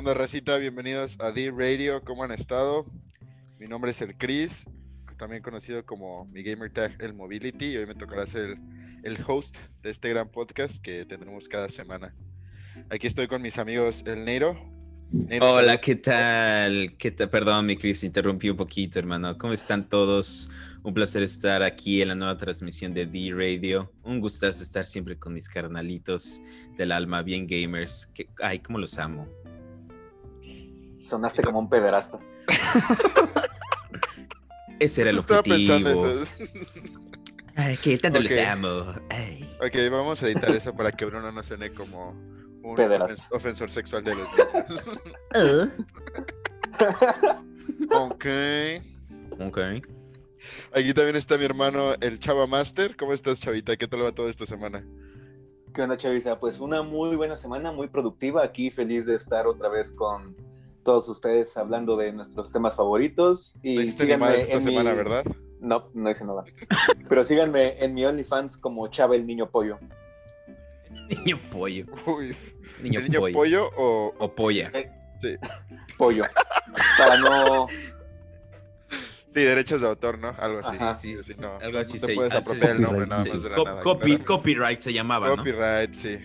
onda, racita? Bienvenidos a D Radio. ¿Cómo han estado? Mi nombre es el Chris, también conocido como mi gamer tag el Mobility. Y hoy me tocará ser el, el host de este gran podcast que tendremos cada semana. Aquí estoy con mis amigos el Neiro. Neiro, Hola. ¿qué tal? ¿Qué tal? Perdón, mi Chris, interrumpí un poquito, hermano. ¿Cómo están todos? Un placer estar aquí en la nueva transmisión de D Radio. Un gustazo estar siempre con mis carnalitos del alma, bien gamers. Que, ay, cómo los amo. Sonaste como un pederasta. Ese era el Estaba objetivo. pensando eso. Ay, qué tanto Ok. los amo. Ay. ok, vamos a editar eso para que Bruno no suene como un ofens- ofensor sexual de los niños. ok. Ok. Aquí también está mi hermano, el Chava Master. ¿Cómo estás, Chavita? ¿Qué tal va todo esta semana? ¿Qué onda, Chavisa? Pues una muy buena semana, muy productiva. Aquí feliz de estar otra vez con todos ustedes hablando de nuestros temas favoritos. No Y ni síganme madre esta en mi- semana, ¿verdad? No, no hice nada. Pero síganme en mi OnlyFans como Chava el Niño Pollo. Niño pollo. Uy, Niño, ¿el niño pollo. pollo o...? O polla. Sí. Pollo. Para no... Sí, derechos de autor, ¿no? Algo así. Ajá. Sí, sí, no. Algo así no te se- puedes apropiar el nombre nada Sí. más de la Co- nada. copy- claro. Copyright se llamaba, ¿no? Copyright, sí.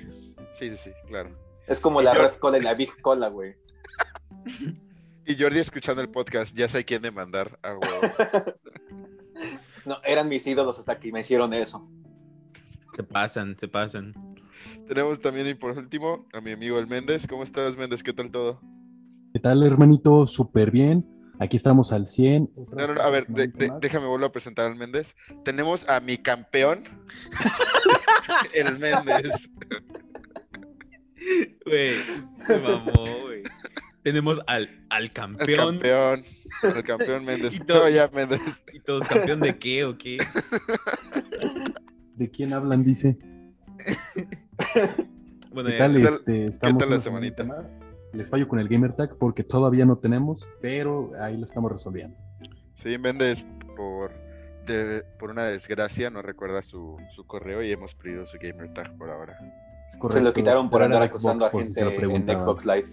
Sí, sí, sí, claro. Es como la Yo- Red Cola y la Big Cola, güey. Y Jordi escuchando el podcast, ya sé quién demandar a huevo. No, eran mis ídolos hasta que me hicieron eso. Se pasan, se pasan. Tenemos también, y por último, a mi amigo el Méndez. ¿Cómo estás, Méndez? ¿Qué tal todo? ¿Qué tal, hermanito? Súper bien. Aquí estamos al 100. Otra No, no, no, vez a ver, de- de- déjame volver a presentar al Méndez. Tenemos a mi campeón, el Méndez. Güey, se mamó, güey. Tenemos al, al El campeón. campeón. El campeón Méndez. Y todo- No, ya, Méndez. ¿Y todos campeón de qué o qué? ¿De quién hablan? Dice. Bueno, ¿Qué ya- tal? ¿qué tal- Este, estamos tal la semanita? más. Les fallo con el Gamer Tag porque todavía no tenemos, pero ahí lo estamos resolviendo. Sí, Méndez, por, de- por una desgracia, no recuerda su, su correo y hemos perdido su gamer tag por ahora. Se lo quitaron por andar acosando a gente en. Xbox Live.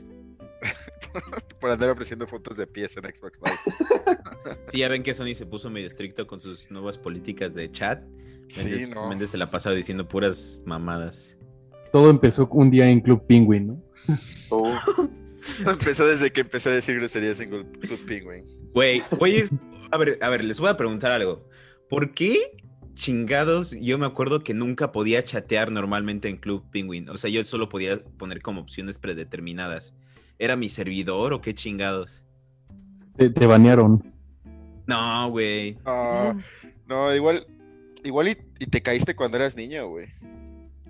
por andar ofreciendo fotos de pies en Xbox Live. sí, ya ven que Sony se puso medio estricto con sus nuevas políticas de chat. Sí, Méndez, no. Méndez se la pasaba diciendo puras mamadas. Todo empezó un día en Club Penguin, ¿no? Uh, Empezó desde que empecé a decir groserías en Club Penguin. Güey, oye, a ver, a ver, les voy a preguntar algo. ¿Por qué chingados yo me acuerdo que nunca podía chatear normalmente en Club Penguin? O sea, yo solo podía poner como opciones predeterminadas. ¿Era mi servidor o qué chingados? Te, te banearon. No, güey. No, igual, igual y, y te caíste cuando eras niño, güey.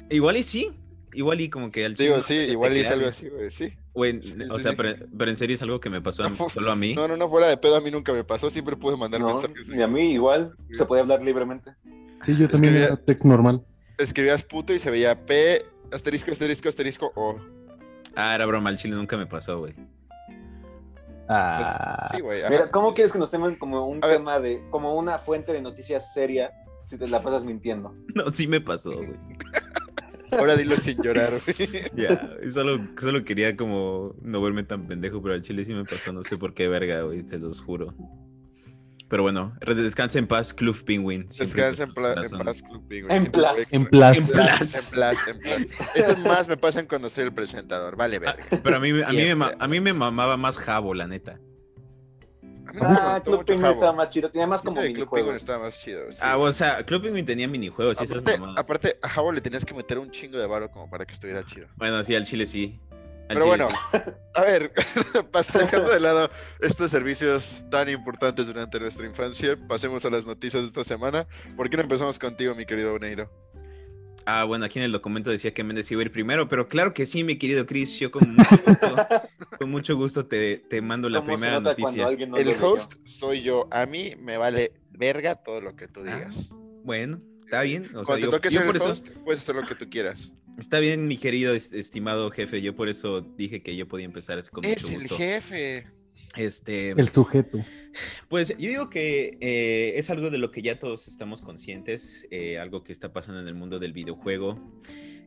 Igual y sí. Igual y como que al Digo, sí, igual y es algo así, güey, sí. Güey, Sí, o sí, sea, sí. pero, pero en serio es algo que me pasó a mí- No, solo a mí. No, no, no, fuera de pedo, a mí nunca me pasó, siempre pude mandar no, mensajes. y a mí igual se podía hablar libremente. Sí, yo también Escribía- era text normal. Escribías puto y se veía P, asterisco, asterisco, asterisco, O. Ah, era broma, al chile nunca me pasó, güey. Ah, Sí, güey. Mira, ¿cómo sí. quieres que nos tengan como un A ver. tema de, como una fuente de noticias seria si te la pasas mintiendo? No, sí me pasó, güey. Ahora dilo sin llorar, güey. Ya, solo, solo quería como no verme tan pendejo, pero al chile sí me pasó, no sé por qué verga, güey, te los juro. Pero bueno, descansa en paz, Club Penguin. Descansa en, pla- paz, Club Penguin. En a en Plus. En plas, en plas. Estas más me pasan cuando soy el presentador, vale, Ah, verga. pero a mí, a, mí me, a mí me mamaba más Jabo, la neta. No Ah, Club Penguin estaba más chido, tenía más como que Club Penguin minijuegos. estaba más chido. sí. Ah, o sea, Club Penguin tenía minijuegos y esas aparte, mamadas. aparte, a Jabo le tenías que meter un chingo de varo como para que estuviera chido. Bueno, sí, al chile sí. Pero bueno, a ver, dejando de lado estos servicios tan importantes durante nuestra infancia, pasemos a las noticias de esta semana. ¿Por qué no empezamos contigo, mi querido Neiro? Ah, bueno, aquí en el documento decía que Méndez iba a ir primero, pero claro que sí, mi querido Chris, yo con mucho gusto, con mucho gusto te, te mando la ¿Cómo se primera noticia. no El host soy yo. A mí me vale verga todo lo que tú Ah, digas. Bueno, está bien. O sea, Cuando yo, te toques yo por el eso, host, puedes hacer lo que tú quieras. Está bien, mi querido es- estimado jefe, yo por eso dije que yo podía empezar con Es mucho el gusto. jefe. Este, El sujeto. Pues yo digo que eh, es algo de lo que ya todos estamos conscientes, eh, algo que está pasando en el mundo del videojuego.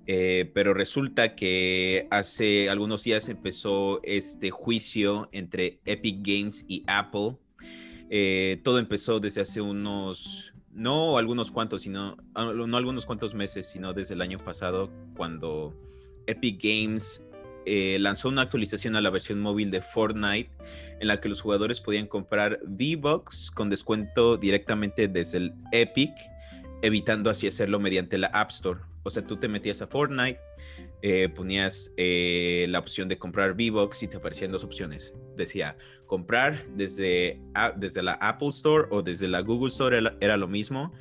Eh, pero resulta que hace algunos días empezó este juicio entre Epic Games y Apple. Eh, todo empezó desde hace unos, no algunos cuantos, sino, ah, no algunos cuantos meses, sino desde el año pasado, cuando Epic Games eh, lanzó una actualización a la versión móvil de Fortnite en la que los jugadores podían comprar V-Bucks con descuento directamente desde el Epic, evitando así hacerlo mediante la App Store. O sea, tú te metías a Fortnite, eh, ponías eh, la opción de comprar V-Bucks y te aparecían dos opciones. Decía, comprar desde, desde la Apple Store o desde la Google Store era, lo mismo,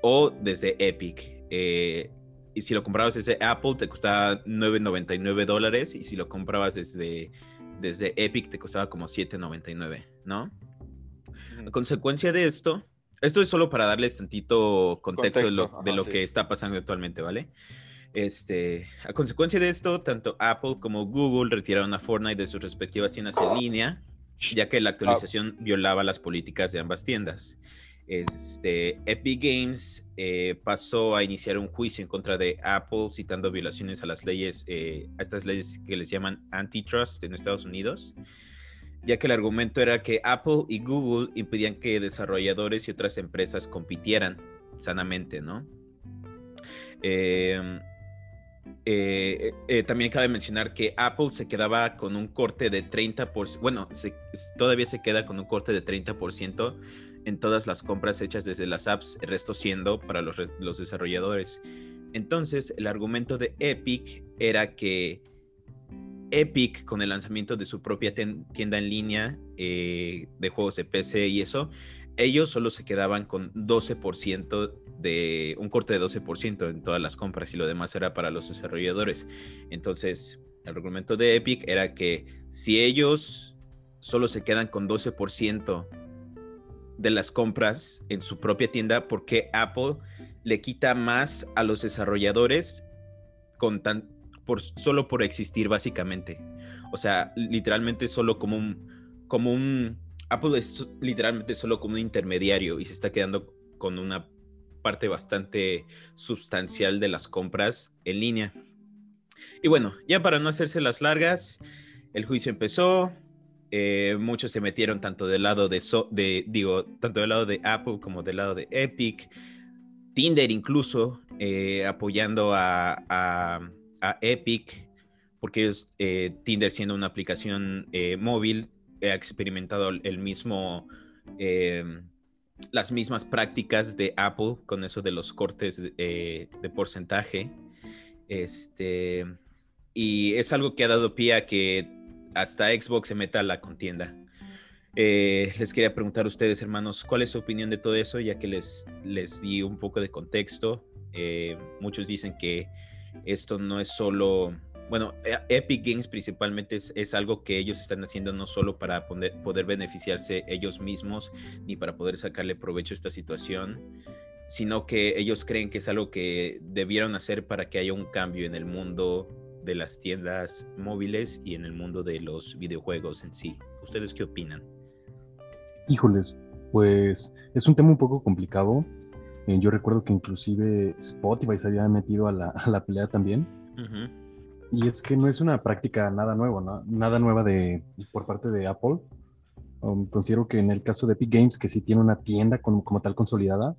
o desde Epic. Eh, y si lo comprabas desde Apple te costaba 9.99 dólares y si lo comprabas desde, desde Epic te costaba como 7.99, ¿no? A consecuencia de esto, esto es solo para darles tantito contexto, de lo, que está pasando actualmente, ¿vale? Este, a consecuencia de esto, tanto Apple como Google retiraron a Fortnite de sus respectivas tiendas en línea, ya que la ah. actualización violaba las políticas de ambas tiendas. Este, Epic Games eh, pasó a iniciar un juicio en contra de Apple citando violaciones a las leyes, eh, a estas leyes que les llaman antitrust en Estados Unidos ya que el argumento era que Apple y Google impedían que desarrolladores y otras empresas compitieran sanamente, ¿no? Em, eh, eh, también cabe mencionar que Apple se quedaba con un corte de 30%, bueno, todavía se queda con un corte de 30% en todas las compras hechas desde las apps, el resto siendo para los, los desarrolladores. Entonces, el argumento de Epic era que Epic con el lanzamiento de su propia tienda en línea eh, de juegos de PC y eso, ellos solo se quedaban con 12% de un corte de 12% en todas las compras y lo demás era para los desarrolladores. Entonces, el argumento de Epic era que si ellos solo se quedan con 12% de las compras en su propia tienda, ¿por qué Apple le quita más a los desarrolladores con tan, por, solo por existir básicamente. O sea, literalmente solo como un, como un, Apple es literalmente solo como un intermediario y se está quedando con una parte bastante sustancial de las compras en línea. Y bueno, ya para no hacerse las largas, el juicio empezó. Eh, muchos se metieron tanto del lado de, de, digo, tanto del lado de Apple como del lado de Epic. Tinder incluso eh, apoyando a, a Epic, porque es eh, Tinder siendo una aplicación móvil, ha experimentado el mismo, las mismas prácticas de Apple con eso de los cortes eh, de porcentaje. Este, y es algo que ha dado pie a que hasta Xbox se meta a la contienda. les quería preguntar a ustedes, hermanos, ¿cuál es su opinión de todo eso? Ya que les, les di un poco de contexto. muchos dicen que esto no es solo, bueno, e, Epic Games principalmente es, algo que ellos están haciendo no solo para poder, poder beneficiarse ellos mismos, ni para poder sacarle provecho a esta situación, sino que ellos creen que es algo que debieron hacer para que haya un cambio en el mundo de las tiendas móviles y en el mundo de los videojuegos en sí. ¿Ustedes qué opinan? Híjoles, pues es un tema un poco complicado eh, yo recuerdo que inclusive Spotify se había metido a la, pelea también. Y es que no es una práctica nada nueva, nada nueva de, por parte de Apple. Um, considero que en el caso de Epic Games, que sí tiene una tienda como, como tal consolidada,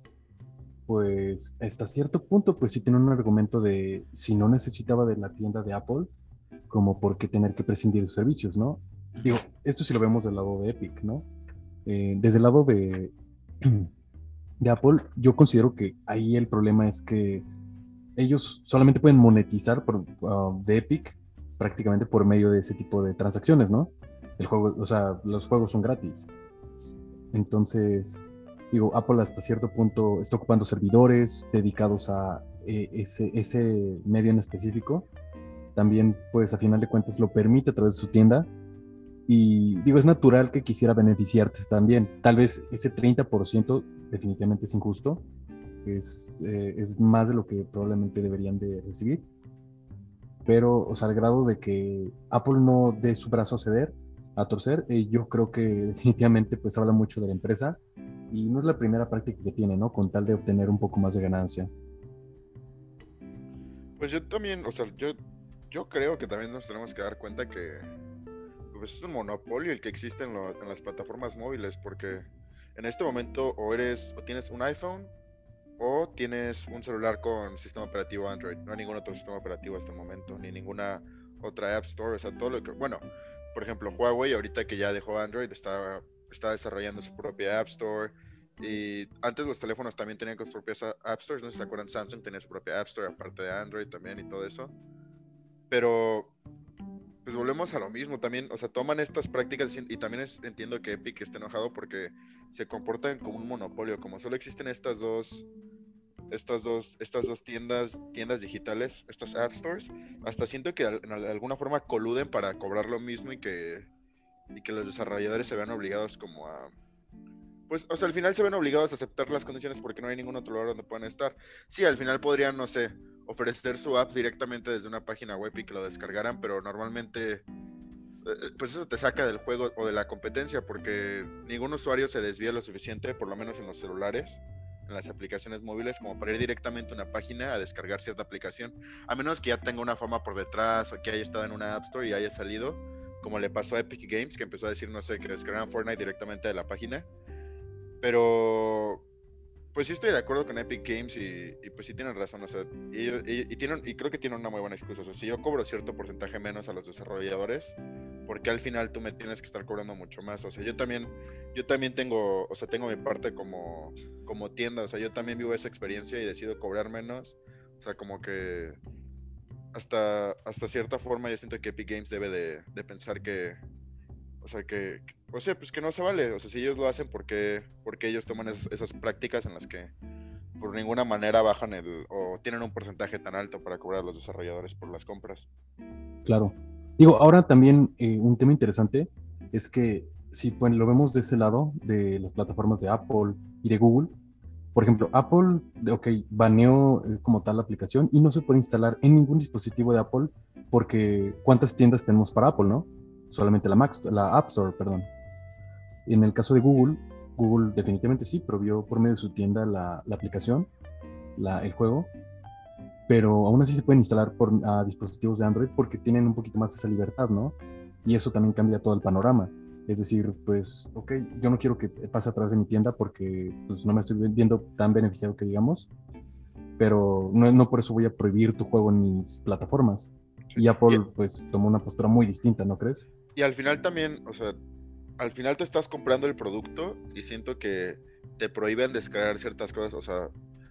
pues hasta cierto punto, pues sí tiene un argumento de si no necesitaba de la tienda de Apple, como por qué tener que prescindir de sus servicios, ¿no? Digo, esto sí lo vemos del lado de Epic, ¿no? Eh, desde el lado de, de Apple, yo considero que ahí el problema es que ellos solamente pueden monetizar por, uh, de Epic prácticamente por medio de ese tipo de transacciones, ¿no? El juego, o sea, los juegos son gratis. Entonces, digo, Apple hasta cierto punto está ocupando servidores dedicados a eh, ese, ese medio en específico. También, pues, a final de cuentas lo permite a través de su tienda. Y digo, es natural que quisiera beneficiarte también. Tal vez ese 30% definitivamente es injusto, es, eh, es más de lo que probablemente deberían de recibir, pero, o sea, al grado de que Apple no dé su brazo a ceder, a torcer, eh, yo creo que definitivamente pues habla mucho de la empresa y no es la primera práctica que tiene, ¿no? Con tal de obtener un poco más de ganancia. Pues yo también, o sea, yo, yo creo que también nos tenemos que dar cuenta que pues, es un monopolio el que existe en las plataformas móviles, porque en este momento o eres o tienes un iPhone o tienes un celular con sistema operativo Android. No hay ningún otro sistema operativo hasta el momento, ni ninguna otra App Store. O sea, todo lo que. Bueno, por ejemplo, Huawei, ahorita que ya dejó Android, está, está desarrollando su propia App Store. Y antes los teléfonos también tenían sus propias App Stores. No se acuerdan, Samsung tenía su propia App Store, aparte de Android también y todo eso. Pero pues volvemos a lo mismo también, o sea, toman estas prácticas y también entiendo que Epic esté enojado porque se comportan como un monopolio, como solo existen estas dos estas dos estas dos tiendas tiendas digitales, estas app stores, hasta siento que de alguna forma coluden para cobrar lo mismo y que y que los desarrolladores se vean obligados como a pues, o sea, al final se ven obligados a aceptar las condiciones porque no hay ningún otro lugar donde puedan estar. Sí, al final podrían, no sé, ofrecer su app directamente desde una página web y que lo descargaran, pero normalmente eh, eh, pues eso te saca del juego o de la competencia porque ningún usuario se desvía lo suficiente, por lo menos en los celulares, en las aplicaciones móviles, como para ir directamente a una página a descargar cierta aplicación, a menos que ya tenga una fama por detrás o que haya estado en una App Store y haya salido, como le pasó a Epic Games, que empezó a decir, no sé, que descargaran Fortnite directamente de la página. Pero pues sí estoy de acuerdo con Epic Games y, pues sí tienen razón, o sea, y, tienen, y creo que tienen una muy buena excusa, o sea, si yo cobro cierto porcentaje menos a los desarrolladores, porque al final tú me tienes que estar cobrando mucho más, o sea, yo también, yo también tengo, o sea, tengo mi parte como, como tienda, o sea, yo también vivo esa experiencia y decido cobrar menos, o sea, como que hasta, hasta cierta forma yo siento que Epic Games debe de, de pensar que, o sea, que, o sea, pues que no se vale. O sea, si ellos lo hacen, ¿por qué, porque ellos toman esas prácticas en las que por ninguna manera bajan el o tienen un porcentaje tan alto para cobrar a los desarrolladores por las compras? Claro. Digo, ahora también eh, un tema interesante es que si pues, lo vemos de ese lado, de las plataformas de Apple y de Google, por ejemplo, Apple, ok, baneó eh, como tal la aplicación y no se puede instalar en ningún dispositivo de Apple porque ¿cuántas tiendas tenemos para Apple, no? Solamente la, Mac, la App Store, perdón. En el caso de Google, Google definitivamente sí provió por medio de su tienda la, aplicación, el juego, pero aún así se pueden instalar por dispositivos de Android porque tienen un poquito más esa libertad, ¿no? Y eso también cambia todo el panorama. Es decir, pues, ok, yo no quiero que pase a través de mi tienda porque pues, no me estoy viendo tan beneficiado que digamos, pero no, no por eso voy a prohibir tu juego en mis plataformas. Y Apple, pues, tomó una postura muy distinta, ¿no crees? Y al final también, o sea, al final te estás comprando el producto y siento que te prohíben descargar ciertas cosas, o sea,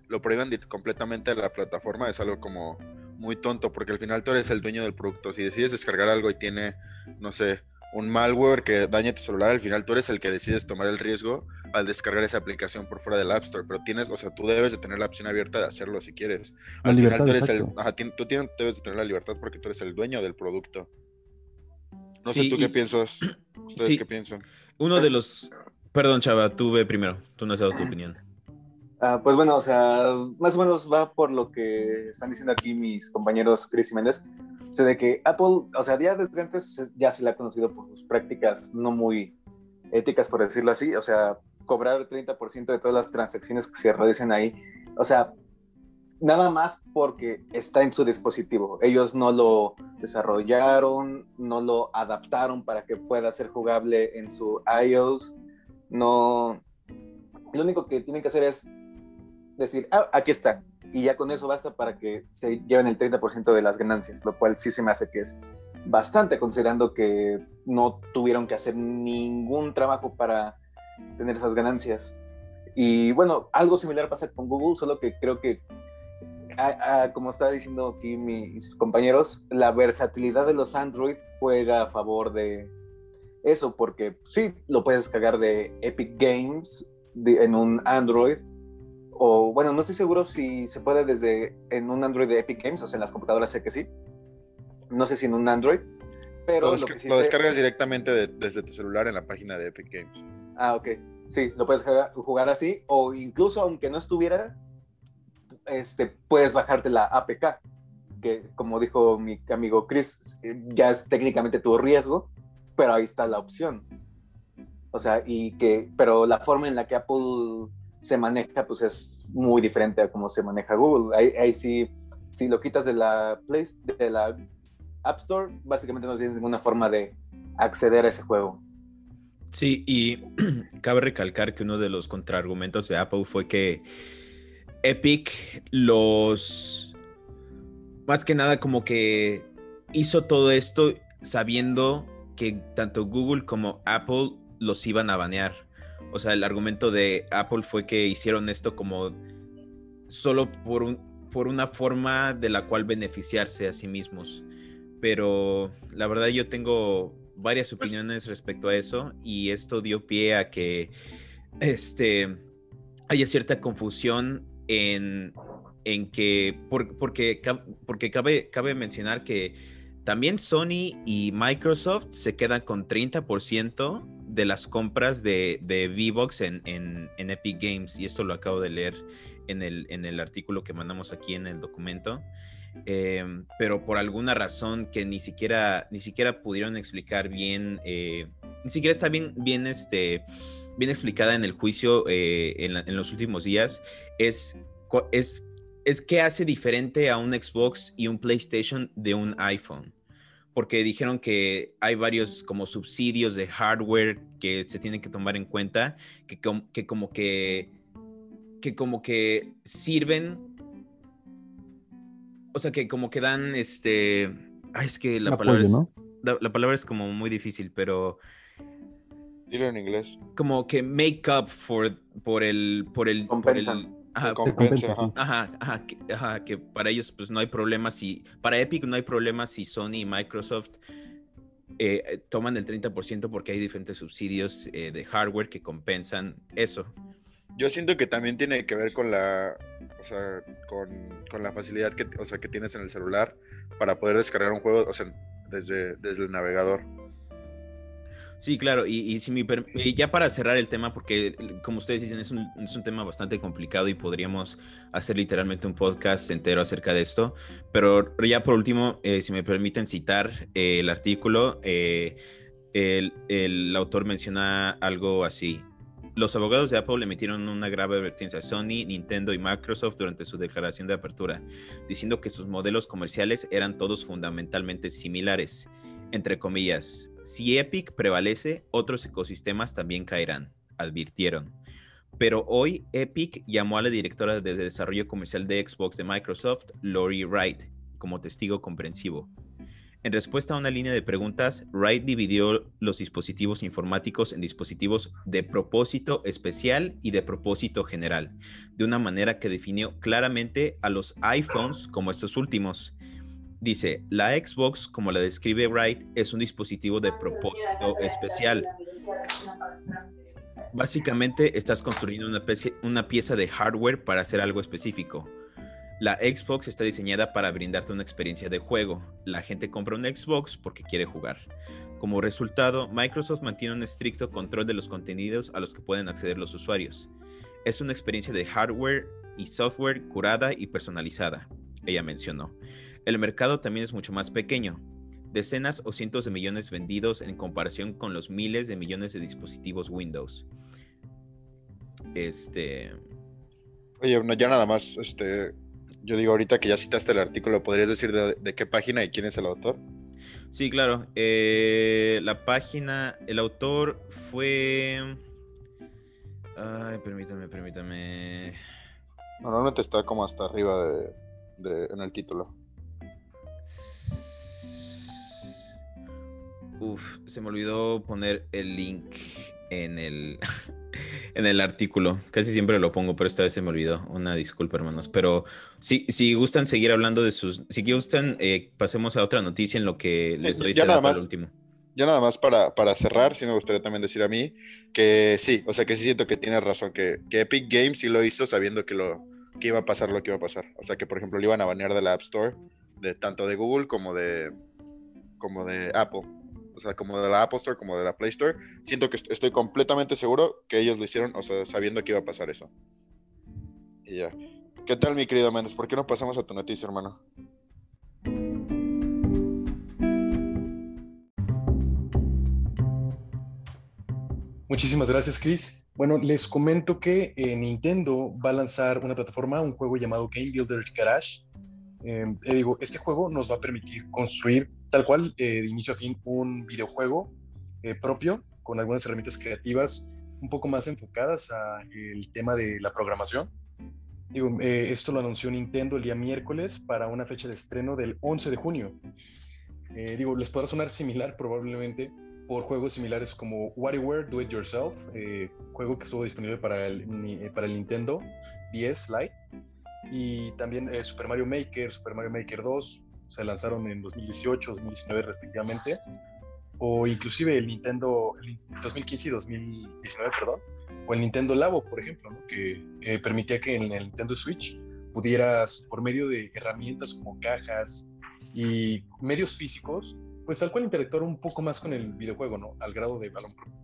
lo prohíben completamente de la plataforma, es algo como muy tonto, porque al final tú eres el dueño del producto. Si decides descargar algo y tiene, no sé, un malware que daña tu celular, al final tú eres el que decides tomar el riesgo al descargar esa aplicación por fuera del App Store, pero tienes, o sea, tú debes de tener la opción abierta de hacerlo si quieres. Al final tú eres el, tú tienes, debes de tener la libertad porque tú eres el dueño del producto. No sé tú qué piensas. ¿Ustedes qué piensan? Uno de pues los. Perdón, Chava, tú ve primero. Tú no has dado tu opinión. Ah, pues bueno, o sea, más o menos va por lo que están diciendo aquí mis compañeros Chris y Méndez. O sea, de que Apple, o sea, ya desde antes ya se le ha conocido por sus prácticas no muy éticas, por decirlo así. O sea, cobrar el 30% de todas las transacciones que se realicen ahí. O sea, nada más porque está en su dispositivo. Ellos no lo desarrollaron, no lo adaptaron para que pueda ser jugable en su iOS. No. Lo único que tienen que hacer es decir, ah, aquí está. Y ya con eso basta para que se lleven el 30% de las ganancias, lo cual sí se me hace que es bastante, considerando que no tuvieron que hacer ningún trabajo para tener esas ganancias. Y bueno, algo similar pasa con Google, solo que creo que como está diciendo aquí mis compañeros, la versatilidad de los Android juega a favor de eso, porque sí, lo puedes descargar de Epic Games en un Android, o bueno, no estoy seguro si se puede desde en un Android de Epic Games, o sea, en las computadoras sé que sí, no sé si en un Android, pero lo, lo, descargas directamente desde tu celular en la página de Epic Games. Ah, ok, sí, lo puedes jugar así, o incluso aunque no estuviera este, puedes bajarte la APK, que como dijo mi amigo Chris, ya es técnicamente tu riesgo, pero ahí está la opción. O sea, y que, pero la forma en la que Apple se maneja, pues es muy diferente a cómo se maneja Google. Ahí, sí, si lo quitas de la Play, de la App Store, básicamente no tienes ninguna forma de acceder a ese juego. Sí, y cabe recalcar que uno de los contraargumentos de Apple fue que Epic los... Más que nada como que hizo todo esto sabiendo que tanto Google como Apple los iban a banear. O sea, el argumento de Apple fue que hicieron esto como solo por, un, por una forma de la cual beneficiarse a sí mismos. Pero la verdad yo tengo varias pues opiniones respecto a eso y esto dio pie a que este, haya cierta confusión en, en que, porque, porque cabe, cabe mencionar que también Sony y Microsoft se quedan con 30% de las compras de, de V-Box en, en, en, Epic Games y esto lo acabo de leer en el, en el artículo que mandamos aquí en el documento. Em, pero por alguna razón que ni siquiera, ni siquiera pudieron explicar bien, eh, ni siquiera está bien, bien, este, bien explicada en el juicio eh, en, los últimos días, es, es, es qué hace diferente a un Xbox y un PlayStation de un iPhone. Porque dijeron que hay varios como subsidios de hardware que se tienen que tomar en cuenta, que, que como que, que como que sirven o sea, que como que dan este. Ay, es que la palabra es. La, palabra es como muy difícil, pero. Dilo en inglés. Como que make up for, por el. Por el, Compensan. ajá, compensa, ajá, ajá, que, ajá, que para ellos pues no hay problema si. Para Epic no hay problema si Sony y Microsoft. Eh, toman el 30% porque hay diferentes subsidios eh, de hardware que compensan eso. Yo siento que también tiene que ver con la, o sea, con, con, la facilidad que, o sea, que tienes en el celular para poder descargar un juego, o sea, desde, desde el navegador. Sí, claro, y, y, si mi, ya para cerrar el tema, porque como ustedes dicen, es un, es un, tema bastante complicado y podríamos hacer literalmente un podcast entero acerca de esto, pero ya por último, eh, si me permiten citar eh, el artículo, eh, el, el autor menciona algo así, los abogados de Apple emitieron una grave advertencia a Sony, Nintendo y Microsoft durante su declaración de apertura, diciendo que sus modelos comerciales eran todos fundamentalmente similares. Entre comillas, si Epic prevalece, otros ecosistemas también caerán, advirtieron. Pero hoy Epic llamó a la directora de desarrollo comercial de Xbox de Microsoft, Lori Wright, como testigo comprensivo. En respuesta a una línea de preguntas, Wright dividió los dispositivos informáticos en dispositivos de propósito especial y de propósito general, de una manera que definió claramente a los iPhones como estos últimos. Dice, la Xbox, como la describe Wright, es un dispositivo de propósito especial. Básicamente estás construyendo una, una pieza de hardware para hacer algo específico. La Xbox está diseñada para brindarte una experiencia de juego. La gente compra un Xbox porque quiere jugar. Como resultado, Microsoft mantiene un estricto control de los contenidos a los que pueden acceder los usuarios. Es una experiencia de hardware y software curada y personalizada, ella mencionó. El mercado también es mucho más pequeño, decenas o cientos de millones vendidos en comparación con los miles de millones de dispositivos Windows. Este. Oye, ya nada más, este, yo digo, ahorita que ya citaste el artículo, ¿podrías decir de, qué página y quién es el autor? Sí, claro. Eh, la página, el autor fue... Ay, permítame, permítame. Normalmente está como hasta arriba de, en el título. Uf, se me olvidó poner el link en el, en el artículo. Casi siempre lo pongo, pero esta vez se me olvidó. Una disculpa, hermanos. Pero si, si gustan seguir hablando de sus. Si gustan, eh, pasemos a otra noticia en lo que les doy ya nada más, último. Ya nada más para, para cerrar, sí me gustaría también decir a mí que sí, o sea que sí siento que tiene razón, que, que Epic Games sí lo hizo sabiendo que, lo, que iba a pasar lo que iba a pasar. O sea que, por ejemplo, lo iban a banear de la App Store, de tanto de Google como de, como de Apple como de la Apple Store, como de la Play Store, siento que estoy completamente seguro que ellos lo hicieron, o sea, sabiendo que iba a pasar eso. Y ya. ¿Qué tal, mi querido Méndez? ¿Por qué no pasamos a tu noticia, hermano? Muchísimas gracias, Chris. Bueno, les comento que eh, Nintendo va a lanzar una plataforma, un juego llamado Game Builder Garage, Eh, digo, este juego nos va a permitir construir tal cual, eh, de inicio a fin, un videojuego eh, propio con algunas herramientas creativas un poco más enfocadas al tema de la programación. Digo, esto lo anunció Nintendo el día miércoles para una fecha de estreno del 11 de junio. digo, les podrá sonar similar probablemente por juegos similares como WarioWare Do It Yourself, juego que estuvo disponible para el, para el Nintendo 10 Lite y también eh, Super Mario Maker, Super Mario Maker 2, se lanzaron en 2018, 2019 respectivamente, o inclusive el Nintendo, el 2015 y 2019, perdón, o el Nintendo Labo, por ejemplo, que permitía que en el Nintendo Switch pudieras, por medio de herramientas como cajas y medios físicos, pues al cual interactuar un poco más con el videojuego, ¿no? Al grado de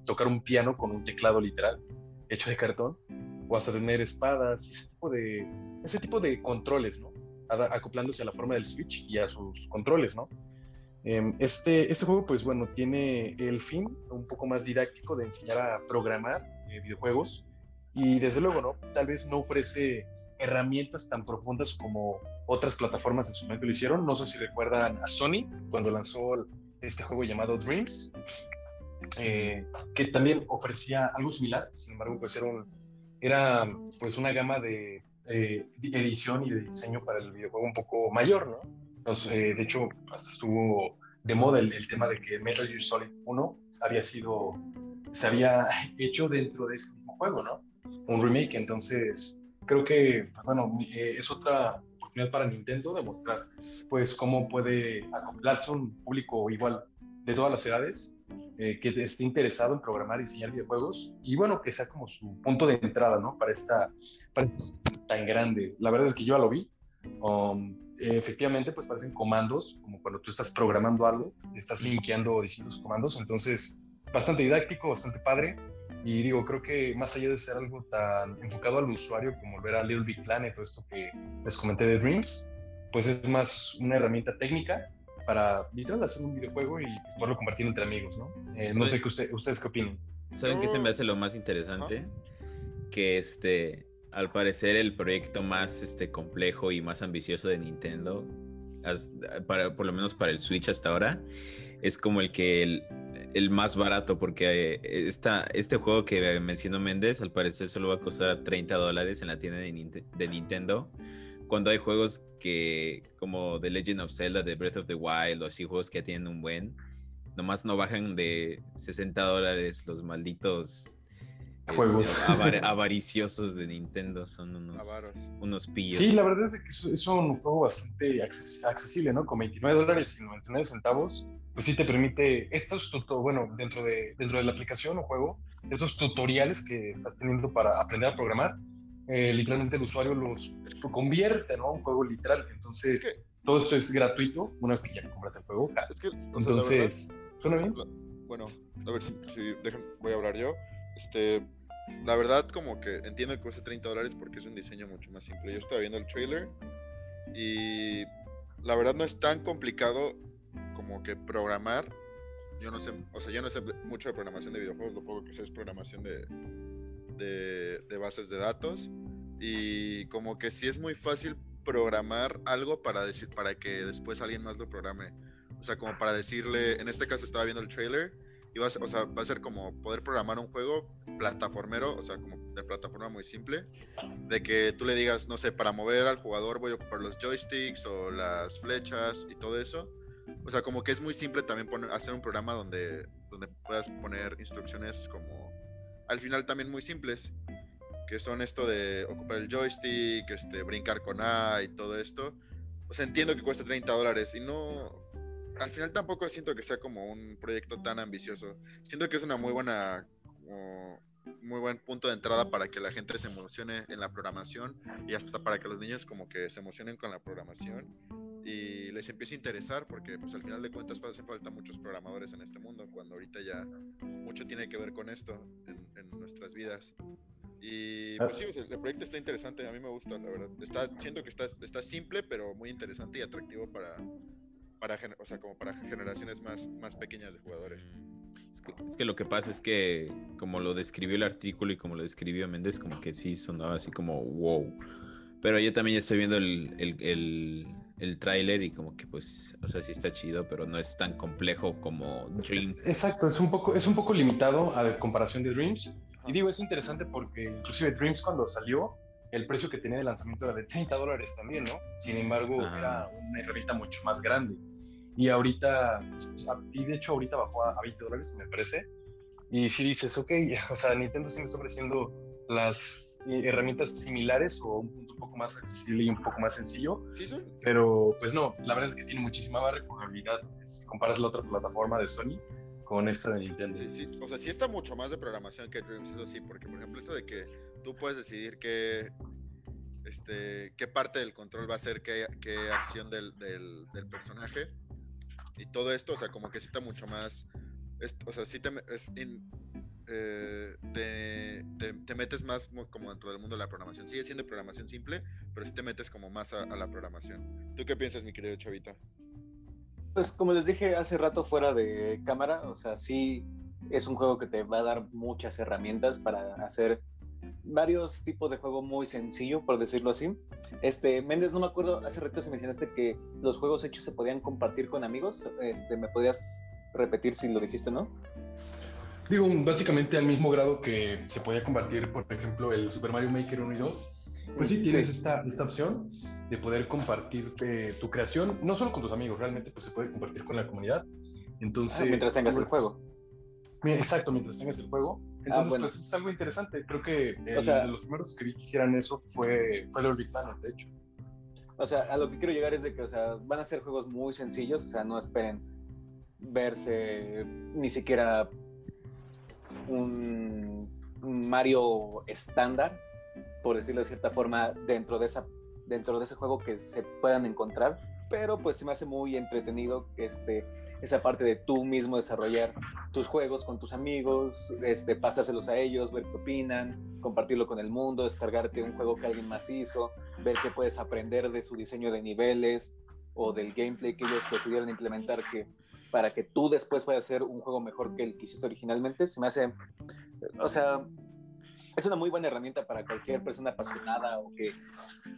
tocar un piano con un teclado literal hecho de cartón o hasta tener espadas y ese tipo de, ese tipo de controles, ¿no? Acoplándose a la forma del Switch y a sus controles, ¿no? Em, este, este juego, pues bueno, tiene el fin un poco más didáctico de enseñar a programar eh, videojuegos y desde luego, ¿no? Tal vez no ofrece herramientas tan profundas como otras plataformas en su momento lo hicieron. No sé si recuerdan a Sony cuando lanzó este juego llamado Dreams, eh, que también ofrecía algo similar, sin embargo, pues era pues una gama de eh, edición y de diseño para el videojuego un poco mayor, ¿no? Eh, de hecho, estuvo de moda el, tema de que Metal Gear Solid 1 había sido, se había hecho dentro de ese mismo juego, ¿no? Un remake, entonces creo que, pues, bueno, eh, es otra oportunidad para Nintendo de mostrar, pues, cómo puede acoplarse un público igual de todas las edades eh, que esté interesado en programar y diseñar videojuegos y bueno, que sea como su punto de entrada, ¿no? Para esta, para tan grande. La verdad es que yo ya lo vi. Um, efectivamente, pues parecen comandos, como cuando tú estás programando algo, estás linkeando distintos comandos, entonces bastante didáctico, bastante padre. Y digo, creo que más allá de ser algo tan enfocado al usuario como ver a Little Big Planet o esto que les comenté de Dreams, pues es más una herramienta técnica para literal hacer un videojuego y pues, poderlo compartir entre amigos, ¿no? Eh, no sé qué ustedes qué opinan. ¿Saben qué se me hace lo más interesante? Que este, al parecer el proyecto más este, complejo y más ambicioso de Nintendo, para, por lo menos para el Switch hasta ahora, es como el que el, más barato, porque eh, esta, este juego que mencionó Méndez, al parecer solo va a costar 30 dólares en la tienda de, de Nintendo. Cuando hay juegos que, como The Legend of Zelda, The Breath of the Wild, o así juegos que tienen un buen, nomás no bajan de 60 dólares los malditos este, juegos avariciosos de Nintendo, son unos, unos pillos. Sí, la verdad es que es un juego bastante accesible, ¿no? Con 29 dólares y 99 centavos, pues sí te permite estos bueno, dentro de, dentro de la aplicación o juego, estos tutoriales que estás teniendo para aprender a programar, eh, literalmente el usuario los convierte, ¿no? Un juego literal. Entonces, todo esto es gratuito una vez que ya compras el juego. Es que, Entonces, ¿suena bien? bueno, a ver si, voy a hablar yo. Este, la verdad, como que entiendo que cuesta 30 dólares porque es un diseño mucho más simple. Yo estaba viendo el trailer y la verdad no es tan complicado como que programar. Yo no sé, o sea, yo no sé mucho de programación de videojuegos, lo poco que sé es programación de, de, bases de datos y como que sí es muy fácil programar algo para decir para que después alguien más lo programe. O sea, como para decirle, en este caso estaba viendo el trailer y va a ser, o sea, va a ser como poder programar un juego plataformero, o sea, como de plataforma muy simple, de que tú le digas, no sé, para mover al jugador voy a ocupar los joysticks o las flechas y todo eso. O sea, como que es muy simple también poner, hacer un programa donde, donde puedas poner instrucciones como al final también muy simples, que son esto de ocupar el joystick, este, brincar con A y todo esto. O sea, entiendo que cuesta 30 dólares y no... Al final tampoco siento que sea como un proyecto tan ambicioso. Siento que es una muy buena... muy buen punto de entrada para que la gente se emocione en la programación y hasta para que los niños como que se emocionen con la programación y les empiece a interesar porque pues al final de cuentas hace falta muchos programadores en este mundo cuando ahorita ya mucho tiene que ver con esto en, nuestras vidas y pues sí, el proyecto está interesante, a mí me gusta, la verdad. Está, siento que está, está simple, pero muy interesante y atractivo para, para, o sea, como para generaciones más, más pequeñas de jugadores. Es que, es que, lo que pasa es que, como lo describió el artículo y como lo describió Méndez, como que sí sonaba así como wow. Pero yo también estoy viendo el, el, el, tráiler y como que pues, o sea, sí está chido, pero no es tan complejo como Dreams. Exacto, es un poco, es un poco limitado a comparación de Dreams. Y digo, es interesante porque inclusive Dreams cuando salió, el precio que tenía de lanzamiento era de 30 dólares también, ¿no? Sin embargo, era una herramienta mucho más grande. Y ahorita, y de hecho ahorita bajó a, 20 dólares, me parece. Y si dices, ok, o sea, Nintendo sí me está ofreciendo las eh, herramientas similares o un punto un poco más accesible y un poco más sencillo. Sí, son. Pero pues no, la verdad es que tiene muchísima más recogabilidad si comparas la otra plataforma de Sony con esta de Nintendo. Sí, sí. O sea, sí está mucho más de programación que Dreams, eso sí, porque por ejemplo eso de que tú puedes decidir qué, este, qué parte del control va a ser qué, qué acción del, del, del, personaje y todo esto, o sea, como que sí está mucho más, o sea, sí te, es eh, te, te, metes más como dentro del mundo de la programación. Sigue siendo programación simple, pero sí te metes como más a, a la programación. ¿Tú qué piensas, mi querido Chavita? Pues como les dije hace rato fuera de cámara, o sea, sí es un juego que te va a dar muchas herramientas para hacer varios tipos de juego muy sencillo, por decirlo así. Este, Méndez, no me acuerdo, hace rato se mencionaste que los juegos hechos se podían compartir con amigos. Este, ¿Me podías repetir si lo dijiste, no? Digo, básicamente al mismo grado que se podía compartir, por ejemplo, el Super Mario Maker 1 y 2, pues sí, tienes Esta, esta opción de poder compartir tu creación, no solo con tus amigos, realmente pues se puede compartir con la comunidad. Entonces, ah, mientras tengas el pues, juego. Exacto, mientras tengas el juego. Ah, Entonces, pues es algo interesante. Creo que de los primeros que vi que hicieran eso fue, fue el Big Planet, de hecho. O sea, a lo que quiero llegar es de que, o sea, van a ser juegos muy sencillos, o sea, no esperen verse ni siquiera un Mario estándar, por decirlo de cierta forma, dentro de, esa, dentro de ese juego que se puedan encontrar, pero pues se me hace muy entretenido este, esa parte de tú mismo desarrollar tus juegos con tus amigos, este, pasárselos a ellos, ver qué opinan, compartirlo con el mundo, descargarte un juego que alguien más hizo, ver qué puedes aprender de su diseño de niveles o del gameplay que ellos decidieron implementar que para que tú después puedas hacer un juego mejor que el que hiciste originalmente, se me hace, o sea, es una muy buena herramienta para cualquier persona apasionada o que,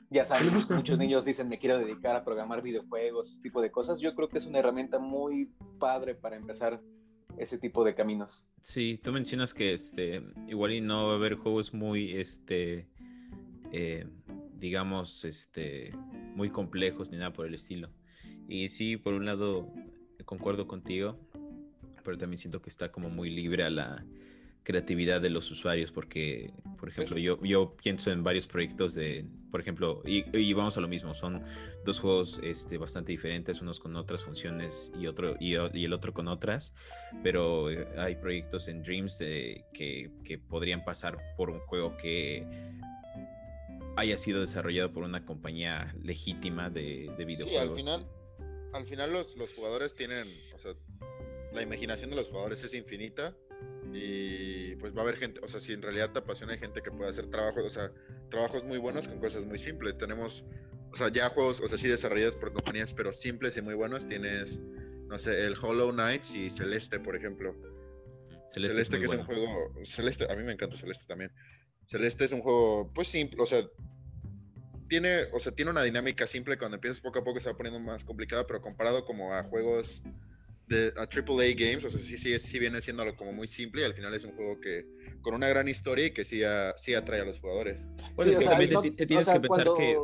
ya saben, muchos niños dicen me quiero dedicar a programar videojuegos, ese tipo de cosas. Yo creo que es una herramienta muy padre para empezar ese tipo de caminos. Sí, tú mencionas que este, igual y no va a haber juegos muy, este, eh, digamos, este, muy complejos ni nada por el estilo. Y sí, por un lado, concuerdo contigo, pero también siento que está como muy libre a la creatividad de los usuarios porque, por ejemplo, yo, yo pienso en varios proyectos de, por ejemplo, y, vamos a lo mismo, son dos juegos este, bastante diferentes, unos con otras funciones y, otro, y, el otro con otras, pero eh, hay proyectos en Dreams que, que, podrían pasar por un juego que haya sido desarrollado por una compañía legítima de, de videojuegos. Sí, al final, al final los, los jugadores tienen, o sea, la imaginación de los jugadores es infinita y pues va a haber gente, o sea, si en realidad te apasiona, hay gente que puede hacer trabajos, o sea, trabajos muy buenos con cosas muy simples. Tenemos, o sea, ya juegos, o sea, sí desarrollados por compañías, pero simples y muy buenos. Tienes, no sé, el Hollow Knights y Celeste, por ejemplo. Celeste, que es un juego, Celeste, a mí me encanta Celeste también. Celeste es un juego, pues simple, o sea, tiene, o sea, tiene una dinámica simple, cuando empiezas poco a poco se va poniendo más complicado, pero comparado como a juegos de a AAA Games, o sea, sí, sí, sí viene siendo como muy simple y al final es un juego que con una gran historia y que sí, sí atrae a los jugadores. Bueno, es que también te, tienes que pensar que...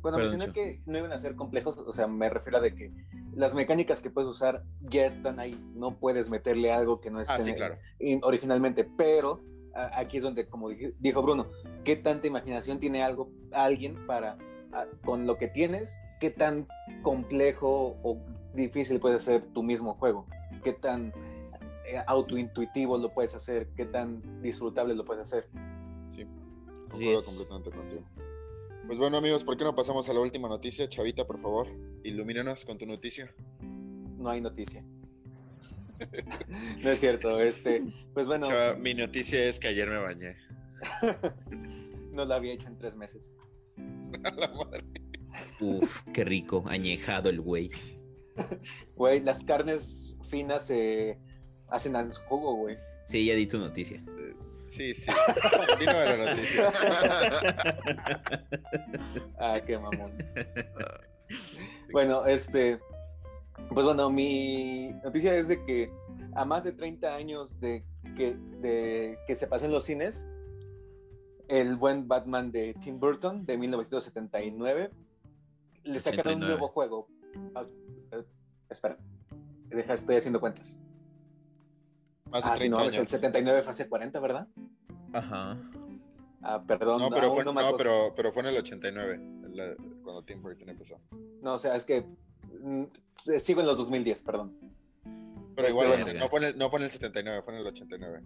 Cuando mencioné que no iban a ser complejos, o sea, me refiero a de que las mecánicas que puedes usar ya están ahí, no puedes meterle algo que no esté ah, claro. originalmente, pero aquí es donde, como dijo Bruno, ¿qué tanta imaginación tiene algo, alguien para, con lo que tienes, qué tan complejo o difícil puede ser tu mismo juego? ¿Qué tan eh, autointuitivo lo puedes hacer? ¿Qué tan disfrutable lo puedes hacer? Sí, concuerdo completamente contigo. Pues bueno amigos, ¿por qué no pasamos a la última noticia? Chavita, por favor, ilumínanos con tu noticia. No hay noticia. no es cierto, este, pues bueno. mi noticia es que ayer me bañé. no lo había hecho en tres meses. la madre. Uf, qué rico, añejado el güey. Güey, las carnes finas se hacen al jugo, güey. Sí, ya di tu noticia. Sí, sí. Continúa la noticia. ah, qué mamón. bueno, este. Pues bueno, mi noticia es de que a más de 30 años de que, de que se pasó en los cines, el buen Batman de Tim Burton de 1979 le sacaron un nuevo juego. Eh, espera, deja, estoy haciendo cuentas. Más de ah, 30 sí, no, años. es el 79 fase 40, ¿verdad? Ajá. Ah, perdón. No, pero, fue, no no, pero, pero fue en el 89, la- cuando Tim Burton empezó. No, o sea, es que mm, sigo en los 2010, perdón. Pero Este, igual, bueno. no, fue en el, no fue en el 79, fue en el 89.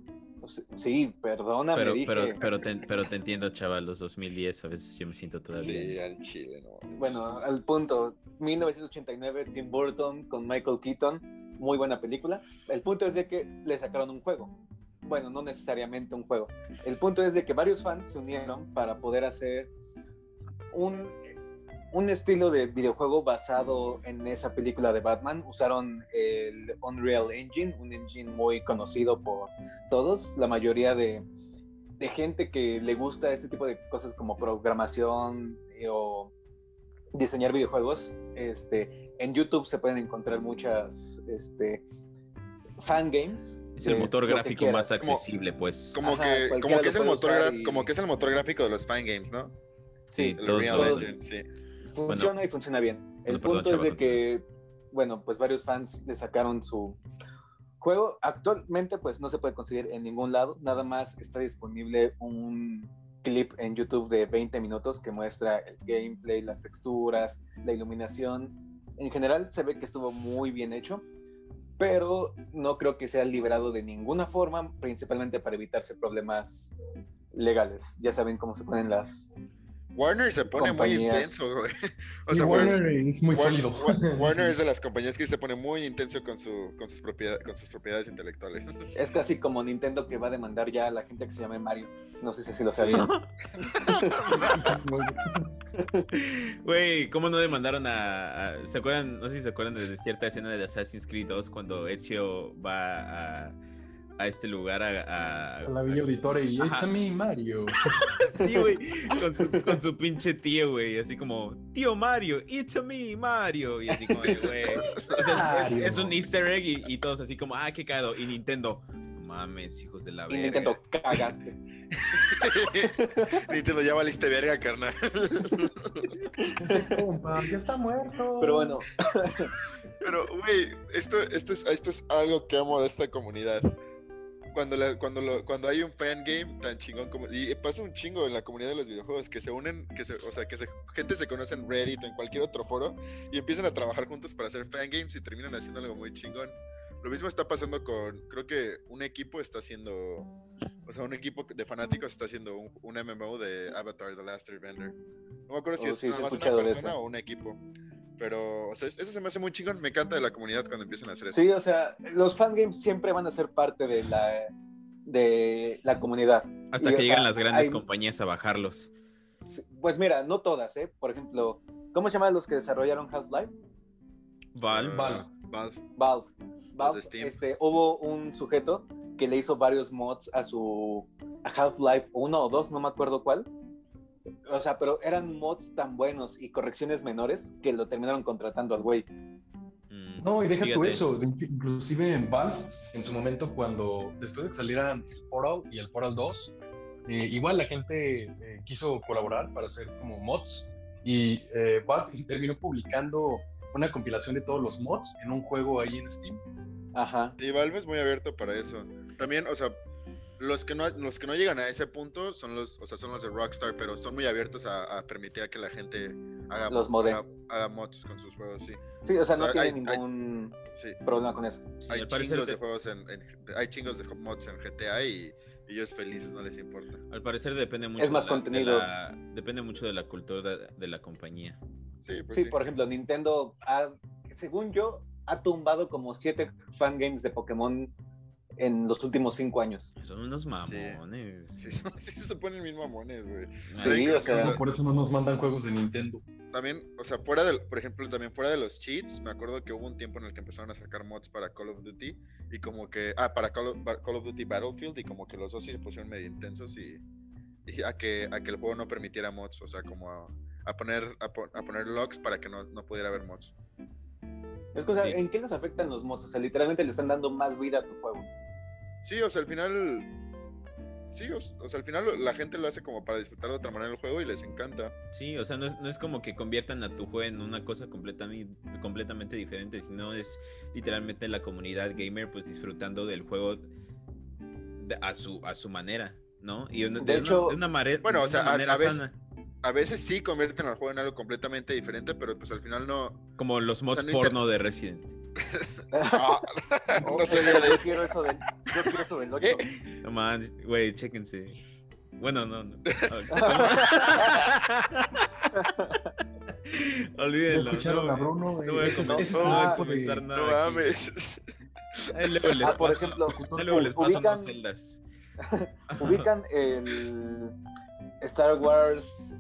Sí, perdóname, Pero, dije. pero, pero, te, pero te entiendo, chaval, los 2010 a veces yo me siento todavía. Sí, al chile, no. Bueno, al punto, 1989, Tim Burton con Michael Keaton, muy buena película. El punto es de que le sacaron un juego. Bueno, no necesariamente un juego. El punto es de que varios fans se unieron para poder hacer un, un estilo de videojuego basado en esa película de Batman. Usaron el Unreal Engine, un engine muy conocido por todos. La mayoría de, de gente que le gusta este tipo de cosas como programación eh, o diseñar videojuegos, este, en YouTube se pueden encontrar muchas este, fan games. Es el de motor gráfico más. Como- accesible, pues. Como Ajá, que, como que es el motor y- como que es el motor gráfico de los fangames, ¿no? Sí, Sí, El todos Engine, sí. Funciona y funciona bien. El Bueno, perdón, punto es de que, bueno, pues varios fans le sacaron su juego. Actualmente, pues no se puede conseguir en ningún lado. Nada más está disponible un clip en YouTube de 20 minutos que muestra el gameplay, las texturas, la iluminación. En general, se ve que estuvo muy bien hecho, pero no creo que sea liberado de ninguna forma, principalmente para evitarse problemas legales. Ya saben cómo se ponen las Warner se pone muy intenso, güey. O sea, Warner Warner, es muy sólido. Wa- Warner es de las compañías que se pone muy intenso con, su, con, sus, propiedades, con sus propiedades intelectuales. Es casi como Nintendo que va a demandar ya a la gente que se llame Mario. No sé si así lo sabían. Güey, ¿cómo no demandaron a, a- ¿Se acuerdan? No sé si se acuerdan de cierta escena de Assassin's Creed 2 cuando Ezio va a, a este lugar a. a- A la Villa Auditore y. It's a me, Mario. Sí, güey, con su, con su pinche tío, güey, así como, tío Mario, it's a me, Mario, y así como, güey, o sea, es, es- es un easter egg y, y todos así como, ah, qué cagado, y Nintendo, no mames, hijos de la Y verga. Nintendo, cagaste. Nintendo, ya valiste verga, carnal. Ese compa, ya está muerto. Pero bueno, Pero, güey, esto, esto, es, esto es algo que amo de esta comunidad. Cuando, la- cuando, lo- cuando hay un fangame tan chingón como... Y pasa un chingo en la comunidad de los videojuegos, que se unen, que se, o sea, que se, gente se conoce en Reddit o en cualquier otro foro y empiezan a trabajar juntos para hacer fangames y terminan haciendo algo muy chingón. Lo mismo está pasando con, creo que un equipo está haciendo, o sea, un equipo de fanáticos está haciendo un, un MMO de Avatar The Last Airbender. No me acuerdo si Oh, es sí, nada más una persona o un equipo. Pero, o sea, es- eso se me hace muy chingón. Me encanta de la comunidad cuando empiezan a hacer eso. sí, o sea, los fangames siempre van a ser parte de la, de la comunidad. Hasta Y, que llegan sea, las grandes hay- compañías a bajarlos. Pues mira, no todas, ¿eh? Por ejemplo, ¿cómo se llaman los que desarrollaron Half-Life? Valve. Valve. Valve. Valve. Valve, este, hubo un sujeto que le hizo varios mods a su a Half-Life 1 o 2, no me acuerdo cuál. O sea, pero eran mods tan buenos y correcciones menores que lo terminaron contratando al güey. Mm, No, y deja tú fíjate. eso. de- Inclusive en Valve, en su momento, cuando después de que salieran el Portal y el Portal 2, eh, igual la gente eh, quiso colaborar para hacer como mods. Y eh, Valve terminó publicando una compilación de todos los mods en un juego ahí en Steam. Ajá. Y Valve es muy abierto para eso. También, o sea, los que no, los que no llegan a ese punto son los, o sea, son los de Rockstar, pero son muy abiertos a, a permitir a que la gente haga, Los mode. haga, haga mods con sus juegos, sí. Sí, o sea, no O sea, tiene hay- ningún sí. problema con eso. Sí, hay al parecer chingos te- de juegos en, en- hay chingos de mods en GTA y, y ellos felices, no les importa. Al parecer depende mucho. Es más de la- de contenido. la- depende mucho de la cultura de, de la compañía. Sí, pues Sí, sí. por ejemplo, Nintendo, ha, según yo, ha tumbado como siete fangames de Pokémon en los últimos cinco años. Son unos mamones. Sí, sí, sí se ponen bien mamones, güey. Sí, o sea, Por eso no nos mandan juegos de Nintendo. También, o sea, fuera del, por ejemplo, también fuera de los cheats, me acuerdo que hubo un tiempo en el que empezaron a sacar mods para Call of Duty y como que, ah, para Call of, para Call of Duty Battlefield y como que los dos sí se pusieron medio intensos y, y a, que, a que el juego no permitiera mods, o sea, como a, a poner, a, a poner logs para que no, no pudiera haber mods. es que, o sea, Sí. ¿en qué nos afectan los mods? O sea, literalmente le están dando más vida a tu juego. Sí, o sea, al final, sí, o, o sea, al final la gente lo hace como para disfrutar de otra manera el juego y les encanta. Sí, o sea, no es, no es como que conviertan a tu juego en una cosa completamente, completamente diferente, sino es literalmente la comunidad gamer pues disfrutando del juego de- a, su, a su manera, ¿no? Y De de, una- hecho- de una, mare- Bueno, o sea, una manera a sana. A veces sí convierten al juego en algo completamente diferente, pero pues al final no... Como los mods no inter- porno de Resident. Ah, no de yo, quiero eso del, yo quiero eso del 8. No man, güey, chéquense. Bueno, no, no. ¿Ya Olvídenlo. escucharon no, a Bruno? No voy a, Ese- com- ese es no voy a comentar nada. No mames. Ahí luego les Ah, por paso- ejemplo, ahí luego les paso unas ubican- celdas. ¿Ubican el Star Wars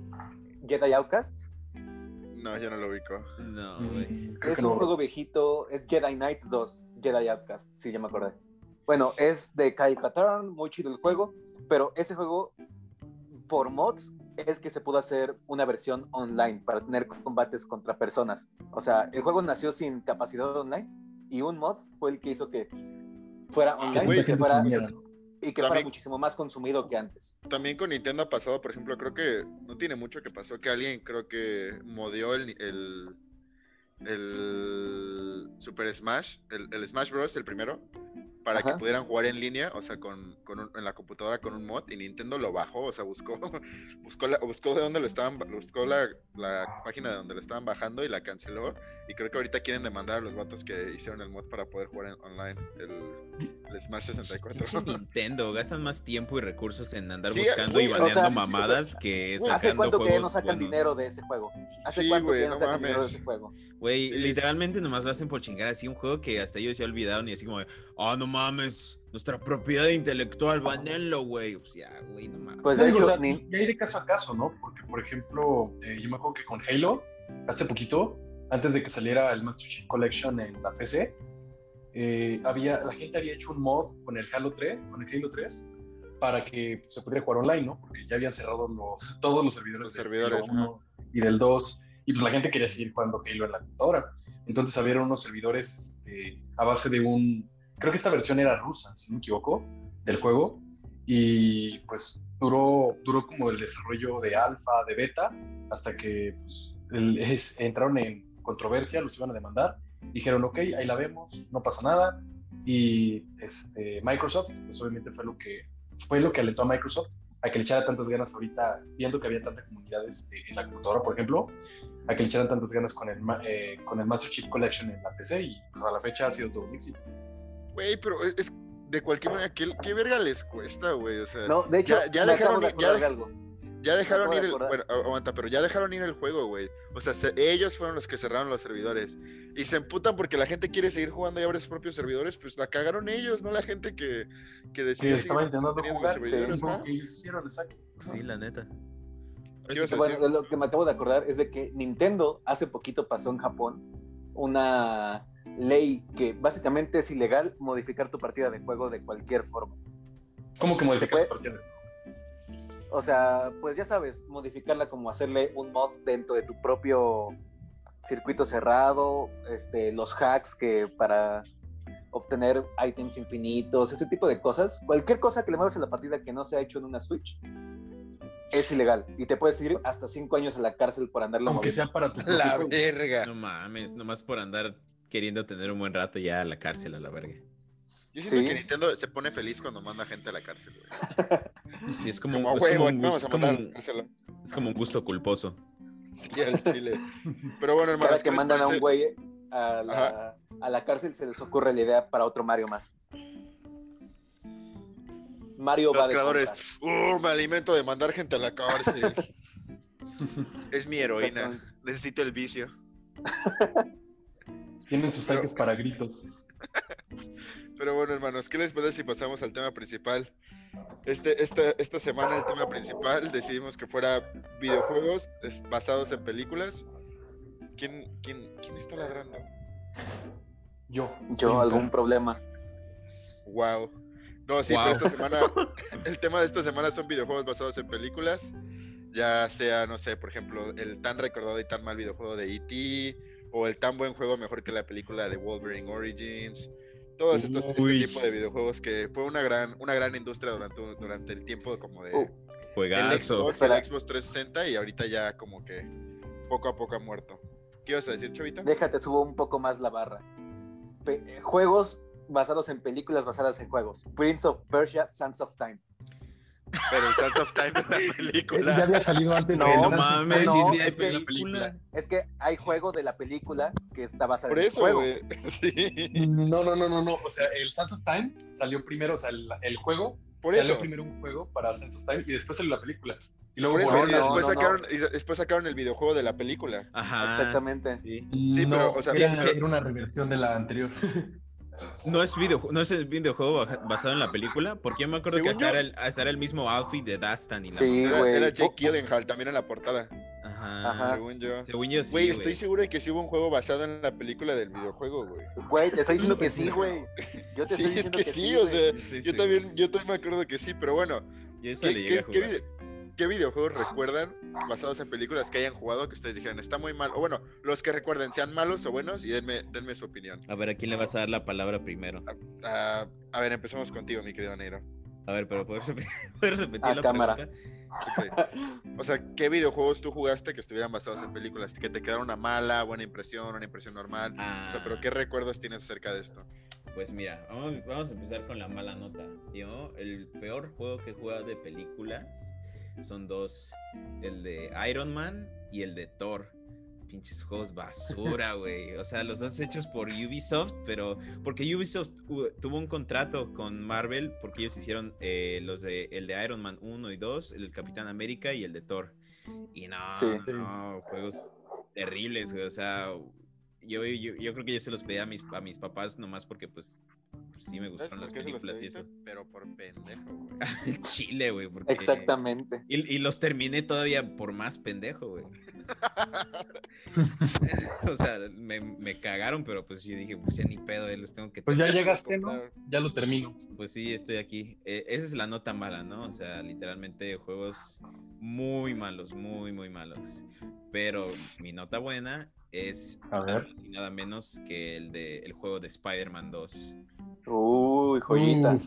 Jedi Outcast? No, yo no lo ubico. No, güey. Mm, creo Es un no. juego viejito, es Jedi Knight 2, Jedi Outcast, sí, ya me acordé. Bueno, es de Kyle Katarn, muy chido el juego, pero ese juego, por mods, es que se pudo hacer una versión online para tener combates contra personas. O sea, el juego nació sin capacidad online y un mod fue el que hizo que fuera online güey, que fuera. Y que fuera También- muchísimo más consumido que antes. También con Nintendo ha pasado, por ejemplo, creo que no tiene mucho que pasó que alguien creo que modió el, el, el Super Smash, el, el Smash Bros, el primero, para que pudieran jugar en línea, o sea, con, con un- en la computadora con un mod, y Nintendo lo bajó, o sea, buscó, buscó, la- buscó de dónde lo estaban, buscó la, la página de donde lo estaban bajando y la canceló, y creo que ahorita quieren demandar a los vatos que hicieron el mod para poder jugar en- online el, el Smash 64. Pinche Nintendo, gastan más tiempo y recursos en andar Sí, buscando güey, y o baneando sea, sí, mamadas que sacando ¿Hace cuánto que ya no sacan buenos. dinero de ese juego? ¿Hace Sí, cuánto güey, que ya no no sacan dinero de ese juego? Güey, Sí. literalmente nomás lo hacen por chingar así un juego que hasta ellos ya olvidaron y así como, ah, no mames, nuestra propiedad intelectual, banenlo, güey. Pues ya, güey, no mames. Pues de digo, hecho, o sea, ni- y hay de caso a caso, ¿no? Porque, por ejemplo, eh, yo me acuerdo que con Halo, hace poquito, antes de que saliera el Master Chief Collection en la PC, eh, había, la gente había hecho un mod con el Halo 3, con el Halo 3, para que se pudiera jugar online, ¿no? Porque ya habían cerrado los, todos los servidores, Los del servidores, Halo 1 y del 2, y pues la gente quería seguir jugando Halo en la computadora. Entonces había unos servidores este, a base de un, creo que esta versión era rusa, si no me equivoco, del juego, y pues duró, duró como el desarrollo de alfa, de beta, hasta que pues, el- es- entraron en controversia, los iban a demandar, dijeron, ok, ahí la vemos, no pasa nada, y este, Microsoft, pues obviamente fue lo que fue lo que alentó a Microsoft a que le echara tantas ganas ahorita, viendo que había tanta comunidad este, en la computadora, por ejemplo, a que le echaran tantas ganas con el, ma- eh, con el Master Chief Collection en la PC y pues a la fecha ha sido todo un éxito. Güey, pero es de cualquier manera, ¿qué, qué verga les cuesta, güey? O sea, No, de hecho, ya, dejaron, de ya, algo. Ya dejaron ir el, bueno, aguanta, pero ya dejaron ir el juego, güey. O sea, se- ellos fueron los que cerraron los servidores. Y se emputan porque la gente quiere seguir jugando y abre sus propios servidores, pues la cagaron ellos, no la gente que, que Sí, estaba seguir intentando jugar, los sí, servidores, ¿no? ellos hicieron, exacto. Sí, la neta. ¿Qué ibas a Bueno, lo que me acabo de acordar es de que Nintendo hace poquito pasó en Japón una ley que básicamente es ilegal modificar tu partida de juego de cualquier forma. ¿Cómo que modificar las partidas? O sea, pues ya sabes, modificarla como hacerle un mod dentro de tu propio circuito cerrado, este, los hacks que para obtener ítems infinitos, ese tipo de cosas. Cualquier cosa que le muevas en la partida que no se ha hecho en una Switch es ilegal y te puedes ir hasta cinco años a la cárcel por andarlo Aunque moviendo. sea para tu La verga. No mames, nomás por andar queriendo tener un buen rato ya a la cárcel a la verga. Yo siento Sí. que Nintendo se pone feliz cuando manda gente a la cárcel, güey. Sí, es como, Como a es huevo, como un, vamos es a como mandar a un- la cárcel. es como un gusto culposo. Sí, al chile. Pero bueno, hermano, Cada que mandan a un güey a la, a la cárcel se les ocurre la idea para otro Mario más. Mario va Los de creadores. "Uh, me alimento de mandar gente a la cárcel. es mi heroína. Necesito el vicio. Tienen sus tanques para gritos. Pero bueno, hermanos, ¿qué les parece si pasamos al tema principal? Este, esta, esta semana el tema principal decidimos que fuera videojuegos basados en películas. ¿Quién, quién, quién está ladrando? Yo. Yo, algún problema. Wow. No, sí, pero esta semana, el tema de esta semana son videojuegos basados en películas. Ya sea, no sé, por ejemplo, el tan recordado y tan mal videojuego de E.T. o el tan buen juego mejor que la película de Wolverine Origins. Todos estos este tipo de videojuegos que fue una gran, una gran industria durante, durante el tiempo como de uh, juegazo. El Xbox, 360 y ahorita ya como que poco a poco ha muerto. ¿Qué ibas a decir, Chavita? Déjate, subo un poco más la barra. juegos basados en películas basadas en juegos. Prince of Persia, Sands of Time. Pero el Sands of Time es la película. Ya había salido antes. No, no mames, sí, sí, es, que, la película. es que hay juego de la película que está basado Por en eso, el juego. Sí. No, no, no, no, no. O sea, el Sands of Time salió primero, o sea, el, el juego. Por salió eso. primero un juego para Sands of Time y después salió la película. Y luego eso, y después, no, no. sacaron, y después sacaron el videojuego de la película. Ajá. Exactamente. Sí. Sí, no, pero, o sea, era una reversión de la anterior. No es, video, no es el videojuego basado en la película, porque yo me acuerdo que hasta era, el, hasta era el mismo outfit de Dastan y la Sí, Era, güey. era Jake Oh. Gyllenhaal también en la portada, Ajá. Ajá. según yo. Según yo sí, Güey, estoy seguro de que sí hubo un juego basado en la película del videojuego, güey. Güey, te estoy diciendo que sí, güey. Yo te Sí, estoy es que sí, o sea, yo también, yo también me acuerdo que sí, pero bueno, Yo esa ¿qué, le qué- llegué a qué jugar. vide- qué videojuegos recuerdan basados en películas que hayan jugado que ustedes dijeran está muy mal? O bueno, los que recuerden, sean malos o buenos, y denme, denme su opinión. A ver, ¿a quién le vas a dar la palabra primero? A ver, empecemos contigo, mi querido Neiro. A ver, pero ¿puedes repetir, ¿puedes repetir A la cámara. pregunta? O sea, ¿qué videojuegos tú jugaste que estuvieran basados en películas? Que te quedaron una mala, buena impresión, una impresión normal. O sea, pero Ah. ¿qué recuerdos tienes acerca de esto? Pues mira, vamos, vamos a empezar con la mala nota. Yo, el peor juego que he jugado de películas son dos: el de Iron Man y el de Thor. Pinches juegos basura, güey. O sea, los dos hechos por Ubisoft, pero porque Ubisoft tuvo un contrato con Marvel porque ellos hicieron eh, los de el de Iron Man 1 y 2, el Capitán América y el de Thor. Y no, Sí. no, juegos terribles, güey. O sea, yo, yo, yo creo que yo se los pedí a mis, a mis papás nomás porque, pues, pues, sí me ¿Sabes gustaron las películas y eso. Pero por pendejo, güey. Chile, güey. porque- Exactamente. Y, y los terminé todavía por más pendejo, güey. o sea, me, me cagaron, pero pues yo dije, pues ya ni pedo, eh, les tengo que... Pues ya Ya te llegaste, ¿no? Ya lo termino. Pues sí, estoy aquí. Eh, esa es la nota mala, ¿no? O sea, literalmente juegos muy malos, muy, muy malos. Pero mi nota buena es A nada ver. más y nada menos que el de el juego de Spider-Man 2. Uy, joyita. Uf.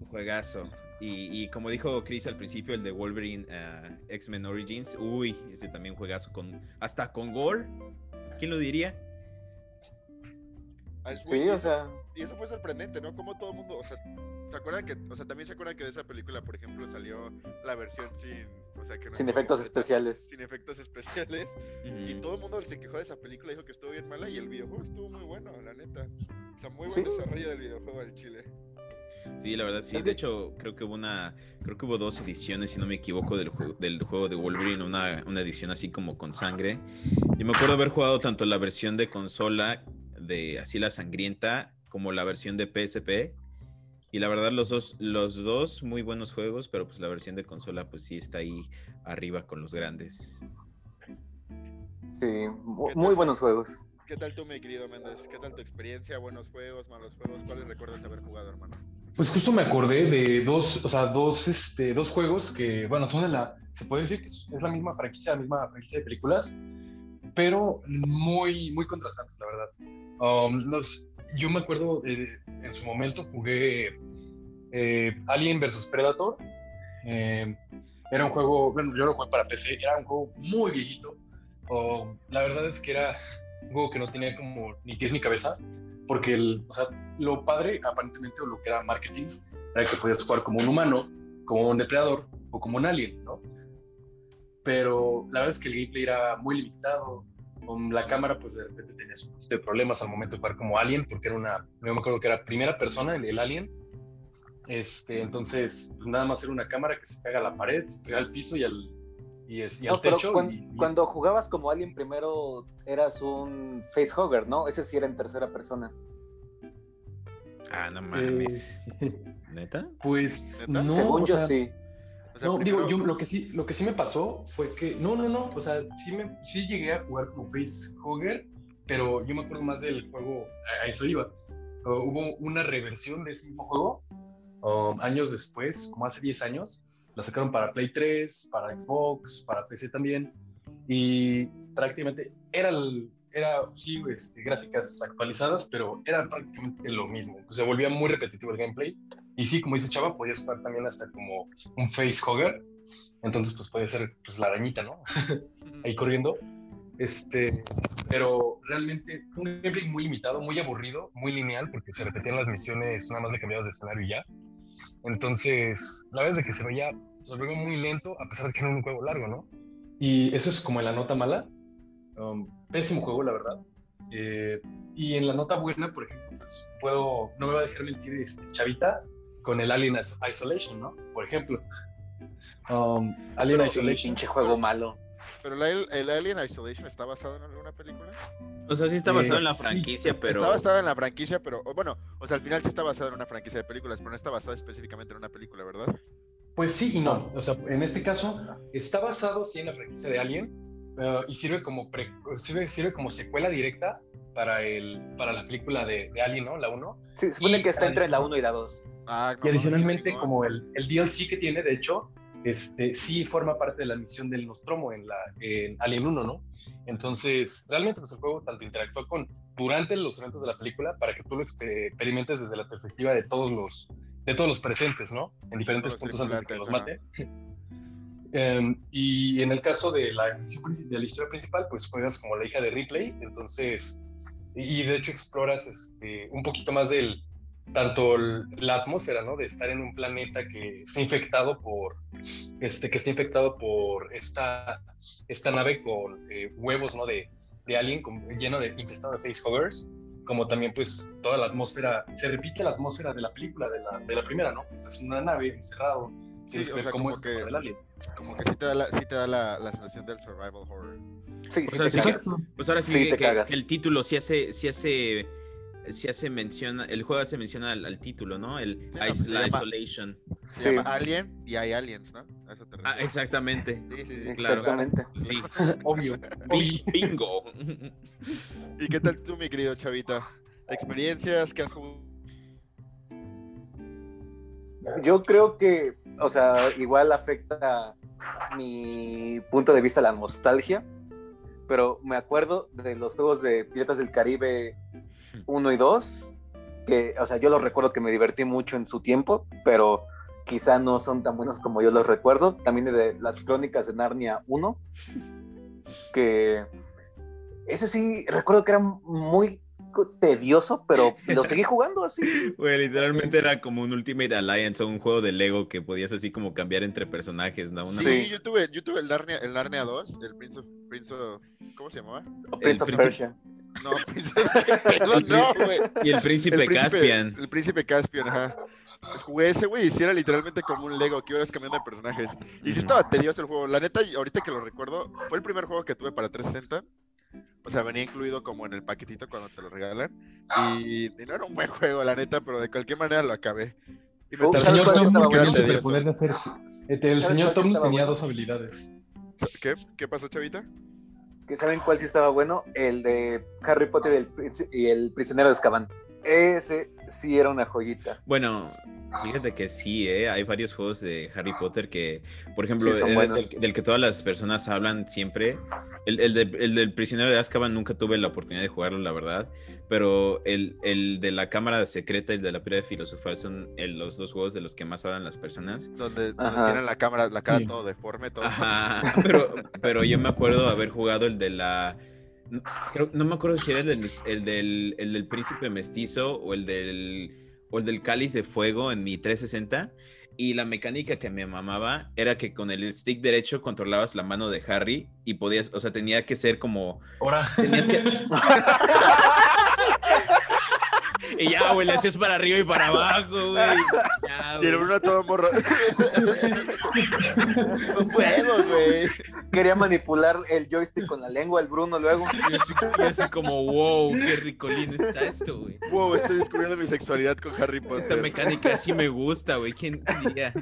Un juegazo. Y, y como dijo Chris al principio, el de Wolverine ah, X-Men Origins, uy, ese también juegazo con hasta con gore. ¿Quién lo diría? Sí, o sea, Y eso fue sorprendente, ¿no? Como todo el mundo, o sea, ¿se acuerdan que, o sea, también se acuerdan que de esa película, por ejemplo, salió la versión sin, o sea, que no sin efectos especiales. Sin efectos especiales. Y todo el mundo se quejó de esa película, dijo que estuvo bien mala y el videojuego estuvo muy bueno, la neta. O sea, muy buen Sí. desarrollo del videojuego al Chile. Sí, la verdad sí. Es De que- hecho, creo que hubo una, creo que hubo dos ediciones, si no me equivoco, del juego, del juego de Wolverine, una, una edición así como con sangre. Yo me acuerdo haber jugado tanto la versión de consola de así la sangrienta como la versión de PSP. Y la verdad los dos, los dos muy buenos juegos, pero pues la versión de consola pues sí está ahí arriba con los grandes. Sí, mu- ¿Qué muy buenos juegos. ¿Qué tal tú, mi querido Méndez? ¿Qué tal tu experiencia? ¿Buenos juegos, malos juegos? ¿Cuáles recuerdas haber jugado, hermano? Pues justo me acordé de dos, o sea, dos, este, dos juegos que, bueno, son de la, se puede decir que es la misma franquicia, la misma franquicia de películas, pero muy, muy contrastantes, la verdad. Um, los, yo me acuerdo, eh, en su momento jugué eh, Alien vs Predator. Eh, era un juego, bueno, yo lo jugué para PC, era un juego muy viejito. Um, la verdad es que era un juego que no tenía como ni pies ni cabeza, porque el, o sea, lo padre, aparentemente, o lo que era marketing, era que podías jugar como un humano, como un depredador o como un alien, ¿no? Pero la verdad es que el gameplay era muy limitado. Con la cámara, pues de repente tenías un poquito de problemas al momento de jugar como alien, porque era una, yo me acuerdo que era primera persona, el, el alien. Este, entonces, pues nada más era una cámara que se pega a la pared, se pega al piso y al, y, es, y al No, pero techo. cuan- y- y cuando jugabas como Alien primero eras un facehugger, ¿no? Ese sí era en tercera persona. Ah, no mames. ¿Neta? Pues ¿Neta? no, Según o yo sea, sí. O sea, no, primero- digo, yo lo que sí, lo que sí me pasó fue que, no, no, no, o sea, sí me, sí llegué a jugar como facehugger, pero yo me acuerdo más del juego, a, a eso iba. Uh, hubo una reversión de ese mismo juego um, años después, como hace 10 años, la sacaron para Play 3, para Xbox, para PC también, y prácticamente era, el- era sí, este, gráficas actualizadas, pero era prácticamente lo mismo. Se volvía muy repetitivo el gameplay. Y sí, como dice Chava, podías jugar también hasta como un facehugger. Entonces, pues podía ser pues, la arañita, ¿no? Ahí corriendo. Este, pero realmente un gameplay muy limitado, muy aburrido, muy lineal, porque se repetían las misiones, nada más le cambiabas de escenario y ya. Entonces, la verdad es de que se veía, se veía muy lento, a pesar de que era un juego largo, ¿no? Y eso es como en la nota mala. Um, pésimo juego, la verdad. Eh, y en la nota buena, por ejemplo, pues puedo, no me va a dejar mentir este, Chavita con el Alien Is- Isolation, ¿no? Por ejemplo. Um, Alien Pero- Isolation. pinche juego malo. Pero el, el Alien Isolation está basado en alguna película. O sea, sí está basado en la sí, franquicia, pero. Está basado en la franquicia, pero bueno, o sea, al final sí está basado en una franquicia de películas, pero no está basado específicamente en una película, ¿verdad? Pues sí y no. O sea, en este caso está basado sí en la franquicia de Alien eh, y sirve como pre- sirve, sirve como secuela directa para el para la película de, de Alien, ¿no? La 1. Sí, se supone Y que está entre la adicional- 1 y la 2. Ah, no, Y adicionalmente, como el, el DLC que tiene, de hecho, este, sí forma parte de la misión del Nostromo en, la, en Alien 1, ¿no? Entonces, realmente pues, el juego tanto interactúa con durante los eventos de la película para que tú lo exper- experimentes desde la perspectiva de todos los, de todos los presentes, ¿no? En diferentes Todos puntos antes de que los mate. Em, y en el caso de la, de la historia principal, pues juegas como la hija de Ripley, entonces, y, y de hecho exploras este, un poquito más del, tanto el- la atmósfera, ¿no? De estar en un planeta que está infectado por, este, que está infectado por esta, esta nave con eh, huevos, ¿no? De, de alien con- lleno de, infestado de facehuggers, como también pues toda la atmósfera, se repite la atmósfera de la película, de la, de la primera, ¿no? Estás en una nave encerrado, Sí, tienes o sea, como es que- el alien. Como que sí te da la, sí te da la, la sensación del survival horror. Sí, O sí, sea, te sí, cagas. Pues ahora sí, Sí, que, te que cagas. el título sí hace, sí hace, sí hace menciona, el juego hace mención al, al título, ¿no? El Sí, no, is- pues se la llama- Isolation. Se Sí, llama Alien y hay aliens, ¿no? A eso te Ah, exactamente. Sí, sí, sí, claro. exactamente. Sí. Obvio. Bi- Bingo. ¿Y qué tal tú, mi querido Chavita? ¿Experiencias que has jugado? Yo creo que, o sea, igual afecta mi punto de vista la nostalgia, pero me acuerdo de los juegos de Piratas del Caribe 1 y 2, que, o sea, yo los recuerdo que me divertí mucho en su tiempo, pero quizá no son tan buenos como yo los recuerdo. También de las Crónicas de Narnia 1, que ese sí recuerdo que era muy tedioso, pero lo seguí jugando así. Güey, literalmente era como un Ultimate Alliance o un juego de Lego que podías así como cambiar entre personajes, ¿no? Una- Sí, yo tuve, yo tuve el Narnia, el Narnia 2, el Prince of, Prince of- ¿cómo se llamaba? O Prince of príncipe- Persia. No, Prince of, no, güey. Y el príncipe, El príncipe Caspian. El príncipe Caspian, ajá. Jugué ese, güey, y sí era literalmente como un Lego que ibas cambiando de personajes. Y sí Ujú. estaba tedioso el juego. La neta, ahorita que lo recuerdo, fue el primer juego que tuve para 360. O sea, venía incluido como en el paquetito cuando te lo regalan. Y, y no era un buen juego, la neta, pero de cualquier manera lo acabé. Y me Oh, El tardé señor ¿Sabes cuál Tom tenía el bueno? superpoder de hacer. eh, El ¿Sabes señor Tom tenía bueno? dos habilidades. ¿Qué? ¿Qué pasó, Chavita? que saben cuál sí estaba bueno, el de Harry Potter y el, príncipe- y el prisionero de Azkaban. Ese sí era una joyita. Bueno, fíjate que sí, ¿eh? Hay varios juegos de Harry Potter que, por ejemplo, Sí, el- del, del que todas las personas hablan siempre. El, el de- el del prisionero de Azkaban nunca tuve la oportunidad de jugarlo, la verdad. Pero el, el de la cámara secreta y el de la piedra de filosofal son el- los dos juegos de los que más hablan las personas. Donde, tienen la cámara, la cara Sí. todo deforme, todo. Ajá, pero, pero yo me acuerdo haber jugado el de la. No- Creo, no me acuerdo si era el del, el del, el del príncipe mestizo o el del, o el del cáliz de fuego en mi 360. Y la mecánica que me mamaba era que con el stick derecho controlabas la mano de Harry y podías, o sea, tenía que ser como. Ahora. Tenías que- Y ya, güey, le hacías para arriba y para abajo, güey. Ya, Y el. Bruno todo morro. no puedo, güey. Quería manipular el joystick con la lengua, el Bruno luego. Y así, y así como, wow, qué ricolino está esto, güey. Wow, estoy descubriendo mi sexualidad con Harry Esta Potter. mecánica sí me gusta, güey. ¿Quién diría?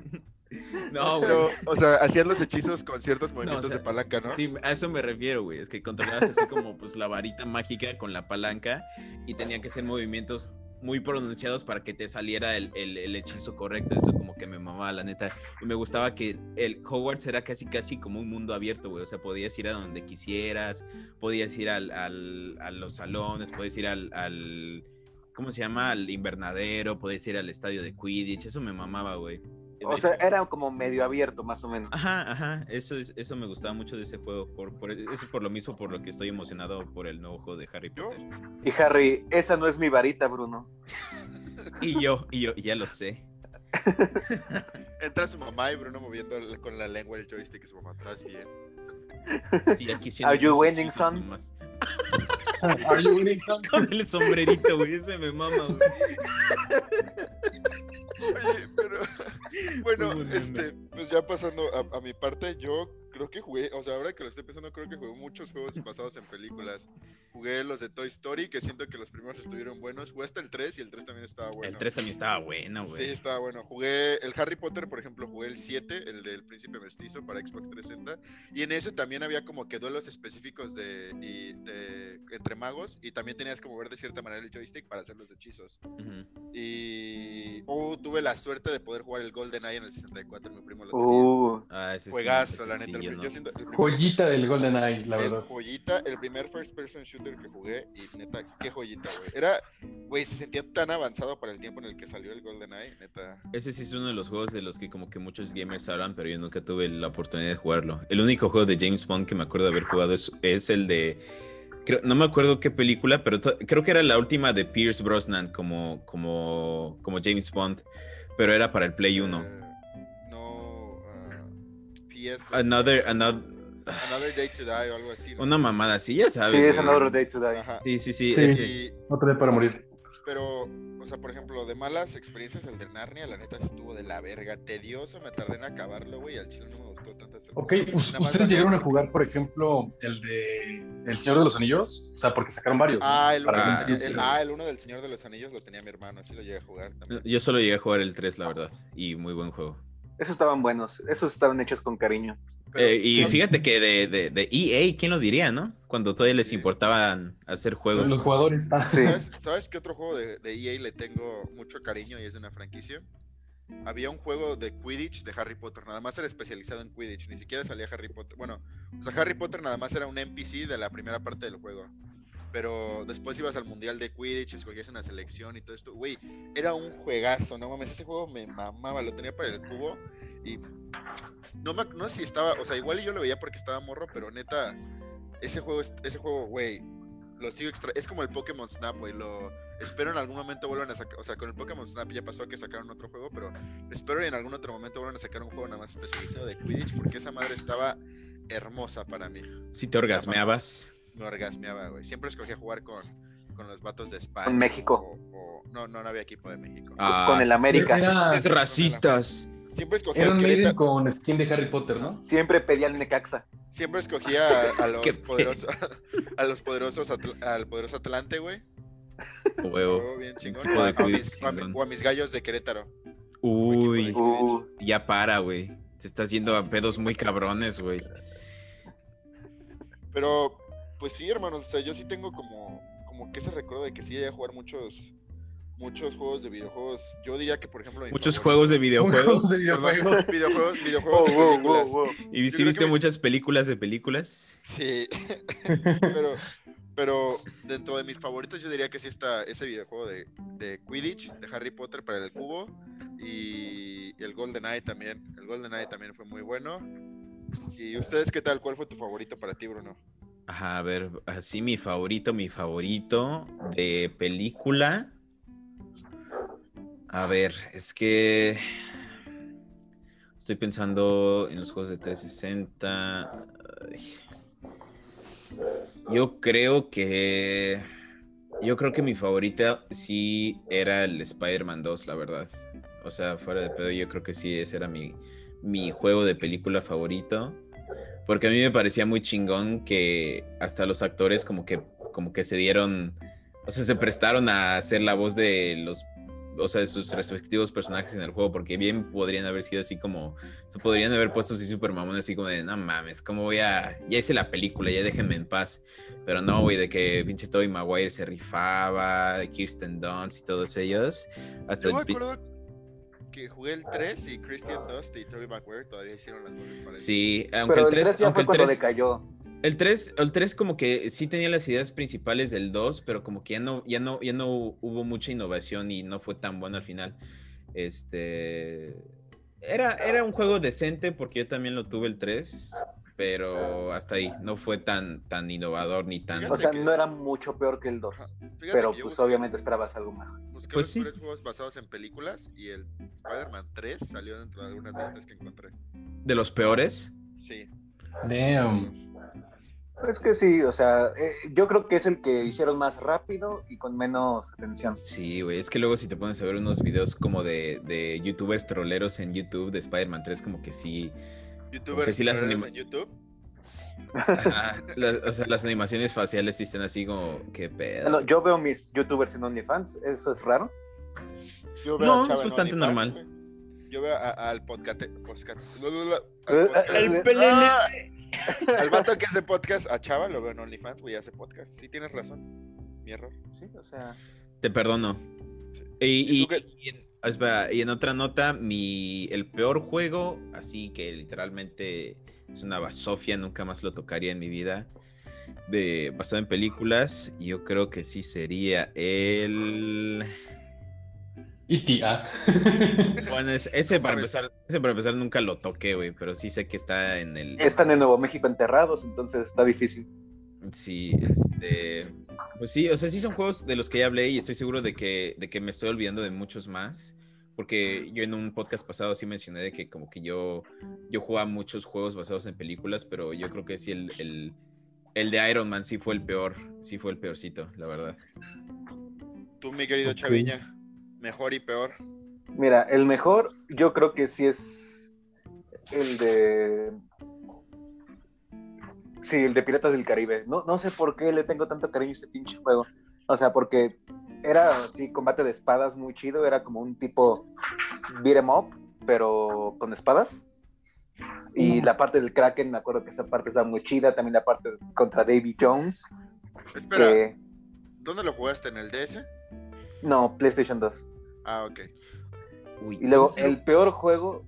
No, güey. Pero, o sea, hacían los hechizos con ciertos movimientos sea, de palanca, ¿no? Sí, a eso me refiero, güey. Es que controlabas así como pues la varita mágica con la palanca y tenían que ser movimientos muy pronunciados para que te saliera el, el- el hechizo correcto. Eso como que me mamaba, la neta. Y me gustaba que el Hogwarts era casi casi como un mundo abierto, güey. O sea, podías ir a donde quisieras, podías ir al, al- a los salones, podías ir al, al- ¿Cómo se llama? Al invernadero, podías ir al estadio de Quidditch. Eso me mamaba, güey. O sea, era como medio abierto, más o menos. Ajá, ajá, eso, es, eso me gustaba mucho de ese juego, por, por, eso por lo mismo por lo que estoy emocionado por el nuevo juego de Harry. Potter. Y Harry, esa no es mi varita, Bruno. Y yo, y yo, ya lo sé. Entra su mamá y Bruno moviendo con la lengua el joystick y su mamá, ¿estás bien? Y aquí Are you winning, son? nomás. Are you winning, son? Con el sombrerito, güey, ese me mama, güey. Oye, pero bueno, este, pues ya pasando a, a mi parte, yo creo que jugué, o sea, ahora que lo estoy pensando, creo que jugué muchos juegos basados en películas. Jugué los de Toy Story, que siento que los primeros estuvieron buenos. Jugué hasta el 3 y el 3 también estaba bueno. El 3 también estaba bueno, Sí, güey. estaba bueno. Jugué el Harry Potter, por ejemplo, jugué el 7, el del Príncipe Mestizo para Xbox 360. Y en ese también había como que duelos específicos de, y- de- entre magos. Y también tenías que mover de cierta manera el joystick para hacer los hechizos. Y oh, tuve la suerte de poder jugar el Golden Eye en el 64. Mi primo lo tenía. Uh, Ah, ese sí, la sí, neta. el yo pri- no. yo siento- el primer- Joyita del Golden Eye, la verdad. joyita, el primer first person shooter que jugué y neta, qué joyita, güey. Era, güey, se sentía tan avanzado para el tiempo en el que salió el GoldenEye, neta. Ese sí es uno de los juegos de los que como que muchos gamers hablan, pero yo nunca tuve la oportunidad de jugarlo. El único juego de James Bond que me acuerdo de haber jugado es, es el de... creo- no me acuerdo qué película, pero creo que era la última de Pierce Brosnan como, como, como James Bond, pero era para el Play 1. Another, another, Another Day to Die o algo así. ¿no? una mamada así, ya sabes. sí, es güey. Another Day to Die. Ajá. Sí, sí, sí. Sí. ese. Y- Otro día para morir. pero, o sea, por ejemplo, de malas experiencias, el de Narnia, la neta estuvo de la verga. Tedioso, me tardé en acabarlo, güey. Al chile no me gustó tanto este Ok, más ¿ustedes llegaron a jugar, por ejemplo, el de El Señor de los Anillos? O sea, porque sacaron varios. Ah, el uno, Ah, tenía- sí. el, ah, el uno del Señor de los Anillos lo tenía mi hermano, así lo llegué a jugar también. Yo solo llegué a jugar el 3, la verdad, y muy buen juego. Esos estaban buenos, esos estaban hechos con cariño. Eh, y sí, fíjate que de, de, de EA, ¿quién lo diría, no? Cuando todavía les importaban hacer juegos. Los jugadores. Ah, sí. ¿Sabes, sabes qué otro juego de, de EA le tengo mucho cariño y es de una franquicia? Había un juego de Quidditch de Harry Potter, nada más era especializado en Quidditch, ni siquiera salía Harry Potter. Bueno, o sea, Harry Potter nada más era un NPC de la primera parte del juego. Pero después ibas al mundial de Quidditch, escogías una selección y todo esto. Güey, era un juegazo, no mames, ese juego me mamaba, lo tenía para el cubo y no, me, sé si estaba, o sea, igual yo lo veía porque estaba morro, pero neta, ese juego, es- ese juego, güey, lo sigo extra, es como el Pokémon Snap, güey, lo espero en algún momento vuelvan a sacar, o sea, con el Pokémon Snap ya pasó que sacaron otro juego, pero espero en algún otro momento vuelvan a sacar un juego nada más especializado de Quidditch, porque esa madre estaba hermosa para mí, Si te orgasmeabas. Me orgasmeaba, güey, siempre escogía jugar con, con los vatos de España. Con México. o- o- no, no, no había equipo de México. Ah, con el América. Era, Es racistas. Siempre escogía era al un Maiden Querétaro- con skin de Harry Potter, ¿no? Siempre pedían Necaxa. Siempre escogía a, a los poderosos, a los poderosos, Atl- al poderoso Atlante, güey. Huevo. Oh, bien chingón. equipo O a, mis, Quidditch o a mi- chingón. o a mis gallos de Querétaro. Uy, Uh, ya para, güey. Te estás yendo a pedos muy cabrones, güey. Pero, pues sí, hermanos, o sea, yo sí tengo como, como que ese recuerdo de que sí llegué a jugar muchos, muchos juegos de videojuegos. Yo diría que, por ejemplo, Muchos favorito- juegos de videojuegos. De videojuegos. videojuegos, de wow, películas. ¿Y creo viste muchas películas de películas? Sí, pero, pero dentro de mis favoritos yo diría que sí está ese videojuego de, de Quidditch, de Harry Potter para el cubo y el Golden Eye también. El Golden Eye también fue muy bueno. ¿Y ustedes qué tal? ¿Cuál fue tu favorito para ti, Bruno? A ver, así mi favorito, mi favorito de película. A ver, es que estoy pensando en los juegos de 360. Ay. Yo creo que Yo creo que mi favorita sí era el Spider-Man 2, la verdad. O sea, fuera de pedo, yo creo que sí, ese era mi, mi juego de película favorito. Porque a mí me parecía muy chingón que hasta los actores como que, como que se dieron, o sea, se prestaron a hacer la voz de los o sea, de sus respectivos personajes en el juego, porque bien podrían haber sido así como, se podrían haber puesto así super mamón, así como de, no mames, ¿cómo voy a, ya hice la película, ya déjenme en paz, pero no, güey, de que pinche Tobey Maguire se rifaba, de Kirsten Dunst y todos ellos, hasta Yo me acuerdo que jugué el 3 y Christian Dunst y Tobey Maguire todavía hicieron las voces para Sí, aunque el 3, ya aunque fue el cuando 3 decayó. el 3, el 3 como que sí tenía las ideas principales del 2, pero como que ya no, ya no, ya no hubo mucha innovación y no fue tan bueno al final. Este era, era un juego decente porque yo también lo tuve el 3, pero hasta ahí, no fue tan, tan innovador ni tan. O sea, no era mucho peor que el 2. Ajá. Fíjate Pero pues busqué- obviamente esperabas algo mejor. Busqué Pues los sí. tres juegos basados en películas y el Spider-Man 3 salió dentro de algunas listas que encontré. De los peores. Sí. Damn. Es que sí, o sea, eh, yo creo que es el que hicieron más rápido y con menos atención. Sí, güey, es que luego si te pones a ver unos videos como de, de youtubers troleros en YouTube de Spider-Man 3, como que sí, YouTubers sí las anima- en YouTube. ajá, o sea, las animaciones faciales sí están así como, qué pedo. Bueno, yo veo mis youtubers en OnlyFans, eso es raro. Yo veo No, a es bastante OnlyFans, normal. güey. Yo veo al podcast. podcast no, no, no, Eh, al, podcast- el pelele. ¡Ah! Al vato que hace podcast, a Chava lo veo en OnlyFans, güey, hace podcast. Sí, tienes razón. Mi error. Sí, o sea, Te perdono. Sí. Y, ¿Y y- espera, y en otra nota, mi, el peor juego, así que literalmente es una basofia, nunca más lo tocaría en mi vida, de, basado en películas, yo creo que sí sería el... E.T. ah. Bueno, es- ese para empezar, ese para empezar nunca lo toqué, güey, pero sí sé que está en el... están en Nuevo México enterrados, entonces está difícil. Sí, este... Pues sí, o sea, sí son juegos de los que ya hablé y estoy seguro de que, de que me estoy olvidando de muchos más. Porque yo en un podcast pasado sí mencioné de que como que yo, yo jugaba muchos juegos basados en películas, pero yo creo que sí el, el, el de Iron Man sí fue el peor, sí fue el peorcito, la verdad. Tú, mi querido Ok. Chaviña, mejor y peor. Mira, el mejor yo creo que sí es el de... Sí, el de Piratas del Caribe. No, no sé por qué le tengo tanto cariño a ese pinche juego. O sea, porque era así, combate de espadas muy chido, era como un tipo beat 'em up, pero con espadas. Y la parte del Kraken, me acuerdo que esa parte estaba muy chida, también la parte contra Davy Jones. Espera, que- ¿dónde lo jugaste? ¿En el DS? no, PlayStation 2. Ah, ok. Uy, Y luego, el peor juego,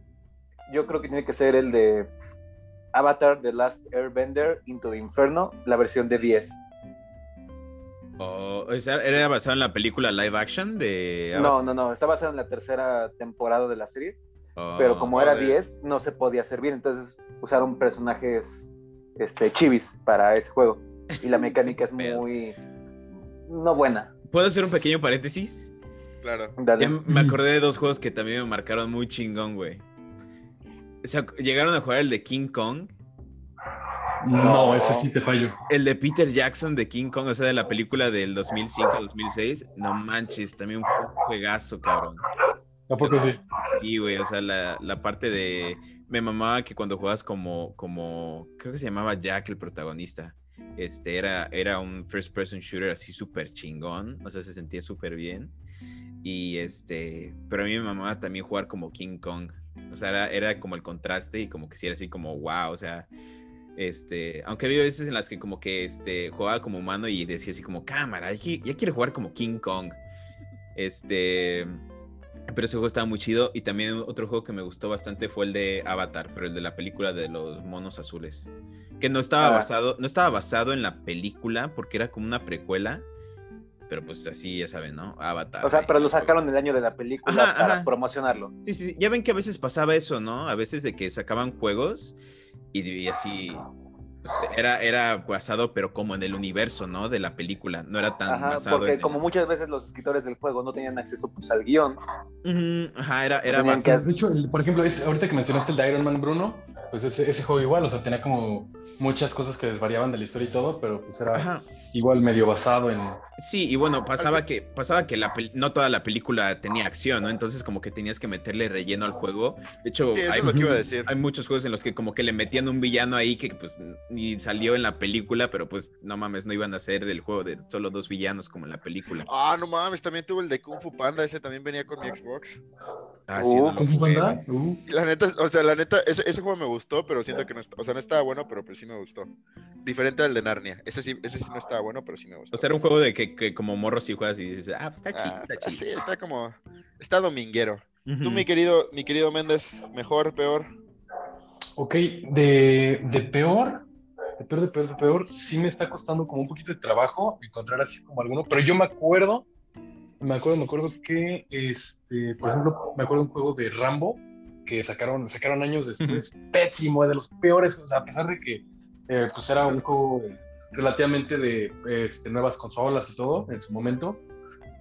yo creo que tiene que ser el de Avatar The Last Airbender Into the Inferno, la versión de 10. Oh, ¿Era basado en la película live action de... No, no, no, está basado en la tercera temporada de la serie, Oh, pero como oh, era de- 10, no se podía hacer bien, entonces usaron personajes este, chivis para ese juego. Y la mecánica es muy... no buena. ¿Puedo hacer un pequeño paréntesis? Claro. Dale. Ya me acordé de dos juegos que también me marcaron muy chingón, güey. O sea, llegaron a jugar el de King Kong, No, ese sí te fallo. el de Peter Jackson de King Kong, o sea, de la película del 2005-2006. No manches, también fue un juegazo, cabrón. ¿A poco sí? Sí, güey, o sea, la, la parte de... Me mamaba que cuando jugabas como, como... Creo que se llamaba Jack el protagonista. Este, era, era un first person shooter así súper chingón. O sea, se sentía súper bien. Y este... Pero a mí me mamaba también jugar como King Kong. O sea, era, era como el contraste y como que sí era así como wow, o sea... Este, aunque había veces en las que como que este, jugaba como humano y decía así como, cámara, ya, ya quiero jugar como King Kong. Este, pero ese juego estaba muy chido. Y también otro juego que me gustó bastante fue el de Avatar, pero el de la película de los monos azules. Que no estaba Ah. basado, no estaba basado en la película, porque era como una precuela. Pero pues así, ya saben, ¿no? Avatar. O sea, pero lo el sacaron el año de la película Ajá, para ajá. promocionarlo. Sí, sí, sí. Ya ven que a veces pasaba eso, ¿no? A veces de que sacaban juegos y, y así. pues, era, era basado, pero como en el universo, ¿no? De la película. No era tan Ajá, basado porque en. como muchas veces los escritores del juego no tenían acceso pues, al guion, Ujú, Ajá, era, era basado. que De hecho, el- por ejemplo, es, ahorita que mencionaste el de Iron Man, Bruno, pues ese, ese juego igual, o sea, tenía como muchas cosas que desvariaban de la historia y todo, pero pues era Ajá. igual medio basado en... Sí, y bueno, pasaba que, pasaba que la no toda la película tenía acción, ¿no? Entonces como que tenías que meterle relleno al juego. De hecho, Sí, hay, es lo que iba a decir. hay muchos juegos en los que como que le metían un villano ahí que pues ni salió en la película, pero pues no mames, no iban a hacer del juego de solo dos villanos como en la película. Ah, no mames, también tuve el de Kung Fu Panda, ese también venía con mi Xbox. Ah, Uh, sí. Uh, la neta, o sea, la neta, ese, ese juego me gustó, pero siento que no está, o sea, no estaba bueno, pero pues sí me gustó. Diferente al de Narnia. Ese sí, ese sí no estaba bueno, pero sí me gustó. O sea, era un juego de que, que como morro si juegas y dices, ah, pues está chido, Ah, está chido. sí, está como, está dominguero. Tú, mi querido, mi querido Méndez, mejor, peor. ok, de, de peor, de peor, de peor, de peor, sí me está costando como un poquito de trabajo encontrar así como alguno, pero yo me acuerdo, me acuerdo, me acuerdo que, este, por ejemplo, me acuerdo de un juego de Rambo que sacaron, sacaron años después, pésimo, de los peores, o sea, a pesar de que eh, pues era un juego relativamente de este, nuevas consolas y todo en su momento,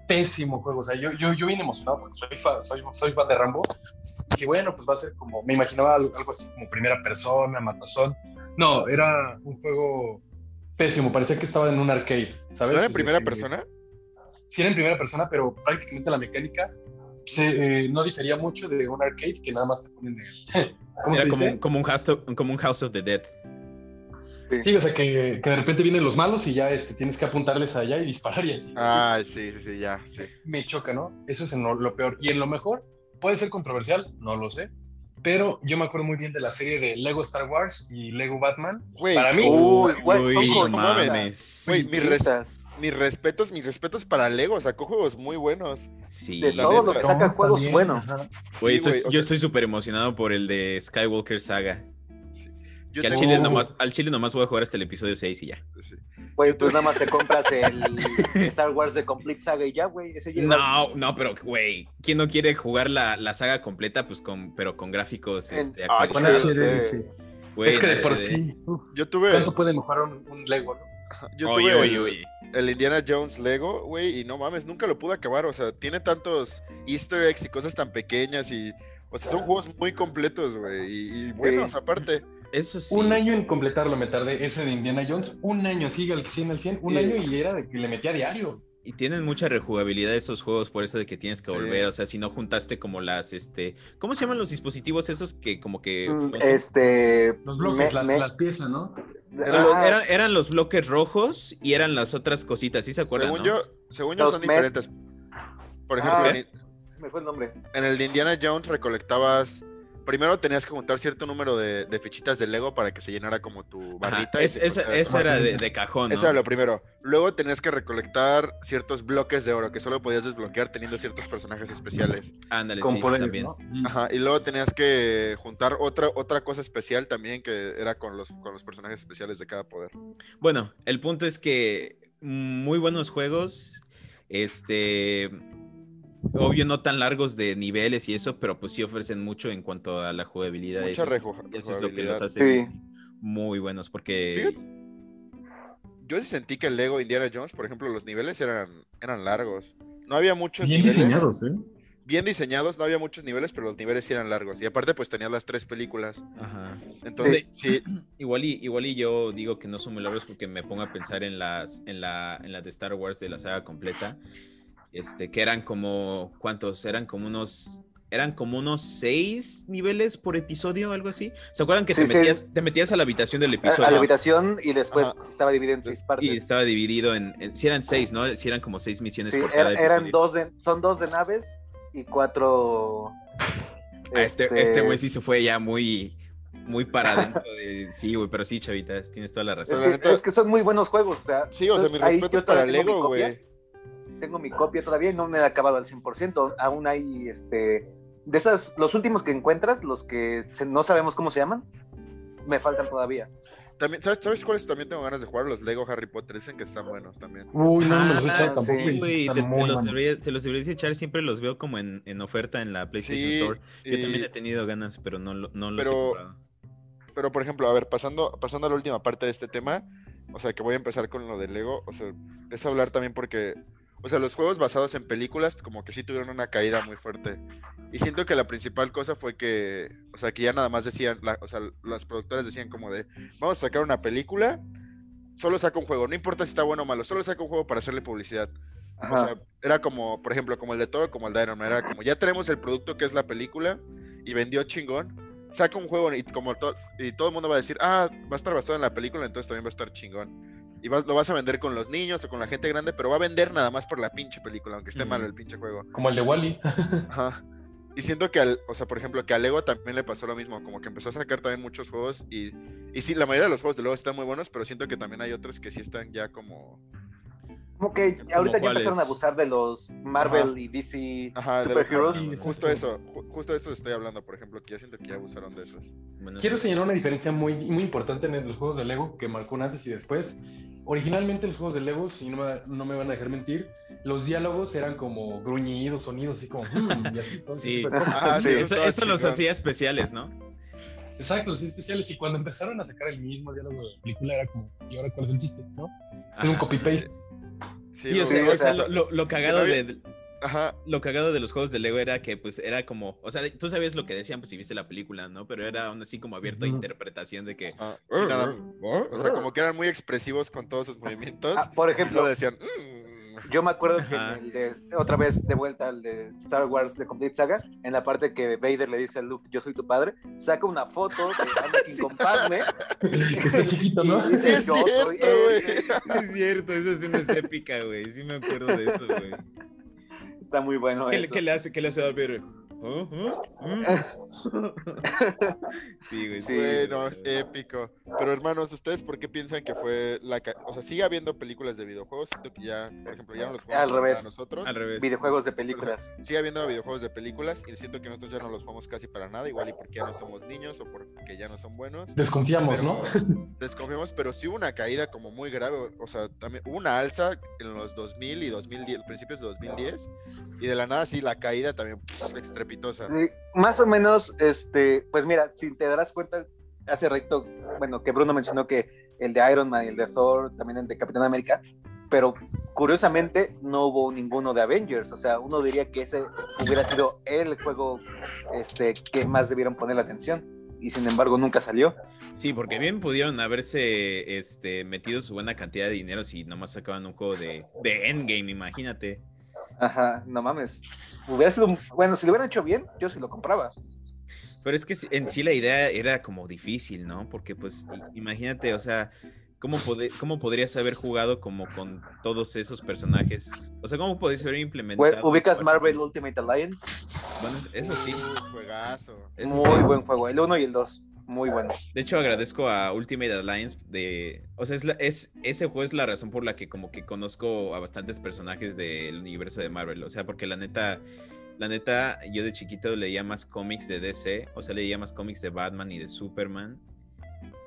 pésimo juego, o sea, yo, yo, yo bien emocionado porque soy, fa- soy, soy fan de Rambo, que bueno, pues va a ser como, me imaginaba algo, algo así como primera persona, matazón, no, era un juego pésimo, parecía que estaba en un arcade, ¿sabes? ¿No era en primera que- persona? Sí era en primera persona, pero prácticamente la mecánica se, eh, no difería mucho de un arcade que nada más te ponen el... ¿Cómo se Era como, dice? un- como, un house of, como un House of the Dead. Sí, o sea, que, que de repente vienen los malos y ya este, tienes que apuntarles allá y disparar y así. Ah, sí, sí, sí, ya, sí. Me choca, ¿no? Eso es en lo, lo peor. Y en lo mejor, puede ser controversial, no lo sé, pero yo me acuerdo muy bien de la serie de Lego Star Wars y Lego Batman. Para mí, Uy, güey, son Uy, no como- mames. Güey, mi res- Infinitas. Mis respetos, mis respetos para Lego, sacó juegos muy buenos. Sí. De todo lo que saca juegos también, bueno. ajá. Güey, Sí, estoy- güey, o yo sea, estoy súper emocionado por el de Skywalker Saga. yo que al chile, nomás, al chile nomás voy a jugar hasta el episodio 6 y ya. Sí. Güey, pues nada más te compras el Star Wars de Complete Saga y ya, güey. No, no, pero güey, ¿quién no quiere jugar la, la saga completa? Pues con, pero con gráficos En- este, Ah, actualizados. Sí. sí. Güey, es que de por HD. sí. Yo tuve, ¿Cuánto puede mejorar un, un Lego, no? yo Oye, tuve oye, el, oye. el Indiana Jones Lego, güey, y no mames, nunca lo pude acabar. O sea, tiene tantos Easter eggs y cosas tan pequeñas y, o sea, son juegos muy completos, güey, y, y buenos aparte. Eso sí. Un año en completarlo me tardé, ese de Indiana Jones, un año así al 100 al 100, un Y- año y era de que le metía a diario. Y tienen mucha rejugabilidad esos juegos, por eso de que tienes que Sí. volver. O sea, si no juntaste como las, este. ¿Cómo se llaman los dispositivos esos que como que. Mm? Este. Los bloques, me- la- me- las piezas, ¿no? Ah, eran, eran los bloques rojos y eran las otras cositas, ¿sí se acuerdan? Según no? yo, según yo Los son diferentes. Por ejemplo, Ah, en, me fue el nombre. en el de Indiana Jones recolectabas. Primero tenías que juntar cierto número de, de fichitas de Lego para que se llenara como tu barrita. y es- se eso, era de, de cajón, ¿no? Eso era lo primero. Luego tenías que recolectar ciertos bloques de oro que solo podías desbloquear teniendo ciertos personajes especiales. Ándale, sí, poderes, también. ¿no? Ajá, y luego tenías que juntar otra, otra cosa especial también que era con los, con los personajes especiales de cada poder. Bueno, el punto es que muy buenos juegos, este, obvio no tan largos de niveles y eso, pero pues sí ofrecen mucho en cuanto a la jugabilidad. Mucha eso, eso es lo que los hace Sí. muy buenos, porque Fíjate, Yo sentí que el Lego Indiana Jones, por ejemplo, los niveles eran, eran largos. No había muchos Bien niveles. diseñados, ¿eh? Bien diseñados, no había muchos niveles, pero los niveles sí eran largos. Y aparte, pues tenías las tres películas. ajá. Entonces, sí, Igual y, igual y yo digo que no son muy largos porque me pongo a pensar en las, en la, en las de Star Wars de la saga completa. Este, que eran como, ¿cuántos? Eran como unos, eran como unos seis niveles por episodio, algo así. ¿Se acuerdan que Sí, te, sí. metías, te metías a la habitación del episodio? a la habitación y después Ajá. estaba dividido en seis partes. y estaba dividido en, en- si eran seis, ¿no? Si eran como seis misiones Sí, por cada er- eran episodio. dos de, son dos de naves y cuatro. Ah, este, este güey sí se fue ya muy, muy para adentro de, sí, güey, pero sí, chavita, tienes toda la Es razón. la que, es que son muy buenos juegos. O sea, sí, o sea, mis ahí respetos yo para mi Lego, güey. Tengo mi copia todavía y no me he acabado al 100%. Aún hay, este, de esas, los últimos que encuentras, los que se- no sabemos cómo se llaman, me faltan todavía. También, ¿sabes, ¿Sabes cuáles también tengo ganas de jugar? Los Lego Harry Potter. Dicen que están buenos también. Uy, no los he Ah, echado tampoco. sí, Güey, te, te los debería- te los deberías echar, siempre los veo como en, en oferta en la PlayStation Sí, Store. Yo y- también he tenido ganas, pero no, lo- no los Pero- he comprado. Pero, por ejemplo, a ver, pasando, pasando a la última parte de este tema, o sea, que voy a empezar con lo de Lego, o sea, es hablar también porque, o sea, los juegos basados en películas como que sí tuvieron una caída muy fuerte. Y siento que la principal cosa fue que, o sea, que ya nada más decían, o sea, las productoras decían como de, vamos a sacar una película, solo saca un juego, no importa si está bueno o malo, solo saca un juego para hacerle publicidad. O sea, era como, por ejemplo, como el de Thor, como el de Iron Man, era como, ya tenemos el producto que es la película y vendió chingón, saca un juego y como y todo el mundo va a decir, ah, va a estar basado en la película, entonces también va a estar chingón y lo vas a vender con los niños o con la gente grande, pero va a vender nada más por la pinche película, aunque esté mal el pinche juego. Como el de Wally. Ajá. Y siento que, al, o sea, por ejemplo, que a Lego también le pasó lo mismo, como que empezó a sacar también muchos juegos y, y sí, la mayoría de los juegos de Lego están muy buenos, pero siento que también hay otros que sí están ya como... Como que ahorita ya empezaron a abusar de los Marvel y DC Ajá, Superheroes. justo eso, justo eso estoy hablando, por ejemplo, que ya siento que ya abusaron de esos. Quiero señalar una diferencia muy, muy importante en los juegos de Lego que marcó un antes y después originalmente los juegos de Lego, si no me, no me, van a dejar mentir, los diálogos eran como gruñidos, sonidos así como... Mm", y así, sí, ah, sí. eso, los hacía especiales, ¿no? Exacto, sí, especiales. Y cuando empezaron a sacar el mismo diálogo de la película era como, ¿y ahora cuál es el chiste? ¿No? Es un copy-paste. Sí, o sea, lo, lo, cagado de, Ajá. Lo cagado de los juegos de Lego era que, pues, era como, o sea, tú sabías lo que decían, pues, si viste la película, ¿no? Pero era aún así como abierto a interpretación de que... Ah, o sea, como que eran muy expresivos con todos sus movimientos. Ah, por ejemplo, lo decían... Mm". Yo me acuerdo que otra vez de vuelta al de Star Wars The Complete Saga, en la parte que Vader le dice a Luke, yo soy tu padre, saca una foto de Anakin con Padme. Está chiquito, ¿no? sí, es yo cierto, soy Es cierto, esa escena es épica, güey. Sí me acuerdo de eso, güey. Está muy bueno ¿Qué, eso. ¿Qué le hace, qué le hace a sí, güey. Bueno, es épico. Pero hermanos, ¿ustedes por qué piensan que fue la... O sea, sigue habiendo películas de videojuegos? Siento que ya, por ejemplo, ya no los jugamos Al revés. para nosotros. Al revés. Videojuegos de películas. sigue habiendo videojuegos de películas y siento que nosotros ya no los jugamos casi para nada, igual y porque ya no somos niños o porque ya no son buenos. Desconfiamos, ¿no? Desconfiamos, pero sí hubo una caída como muy grave. O sea, también hubo una alza en los 2000 y 2010, principios de 2010 y de la nada sí la caída también estrepitosa. Más o menos, este, pues mira, si te darás cuenta, hace rato, bueno, que Bruno mencionó que el de Iron Man y el de Thor, también el de Capitán América, pero curiosamente no hubo ninguno de Avengers, o sea, uno diría que ese hubiera sido el juego este, que más debieron poner la atención, y sin embargo nunca salió. Sí, porque bien pudieron haberse este, metido su buena cantidad de dinero si nomás sacaban un juego de, de Endgame, imagínate. Ajá, no mames. Hubiera sido, bueno, si lo hubieran hecho bien, yo sí lo compraba. Pero es que en sí la idea era como difícil, ¿no? Porque pues imagínate, o sea, ¿cómo, cómo podrías haber jugado como con todos esos personajes? O sea, ¿cómo podrías haber implementado? ¿Ubicas Marvel Ultimate Alliance? Bueno, eso sí. juegazo. Muy buen juego, el 1 y el 2 muy bueno. De hecho, agradezco a Ultimate Alliance de... O sea, es, ese juego es la razón por la que como que conozco a bastantes personajes del universo de Marvel. O sea, porque la neta... La neta, yo de chiquito leía más cómics de DC, o sea, leía más cómics de Batman y de Superman.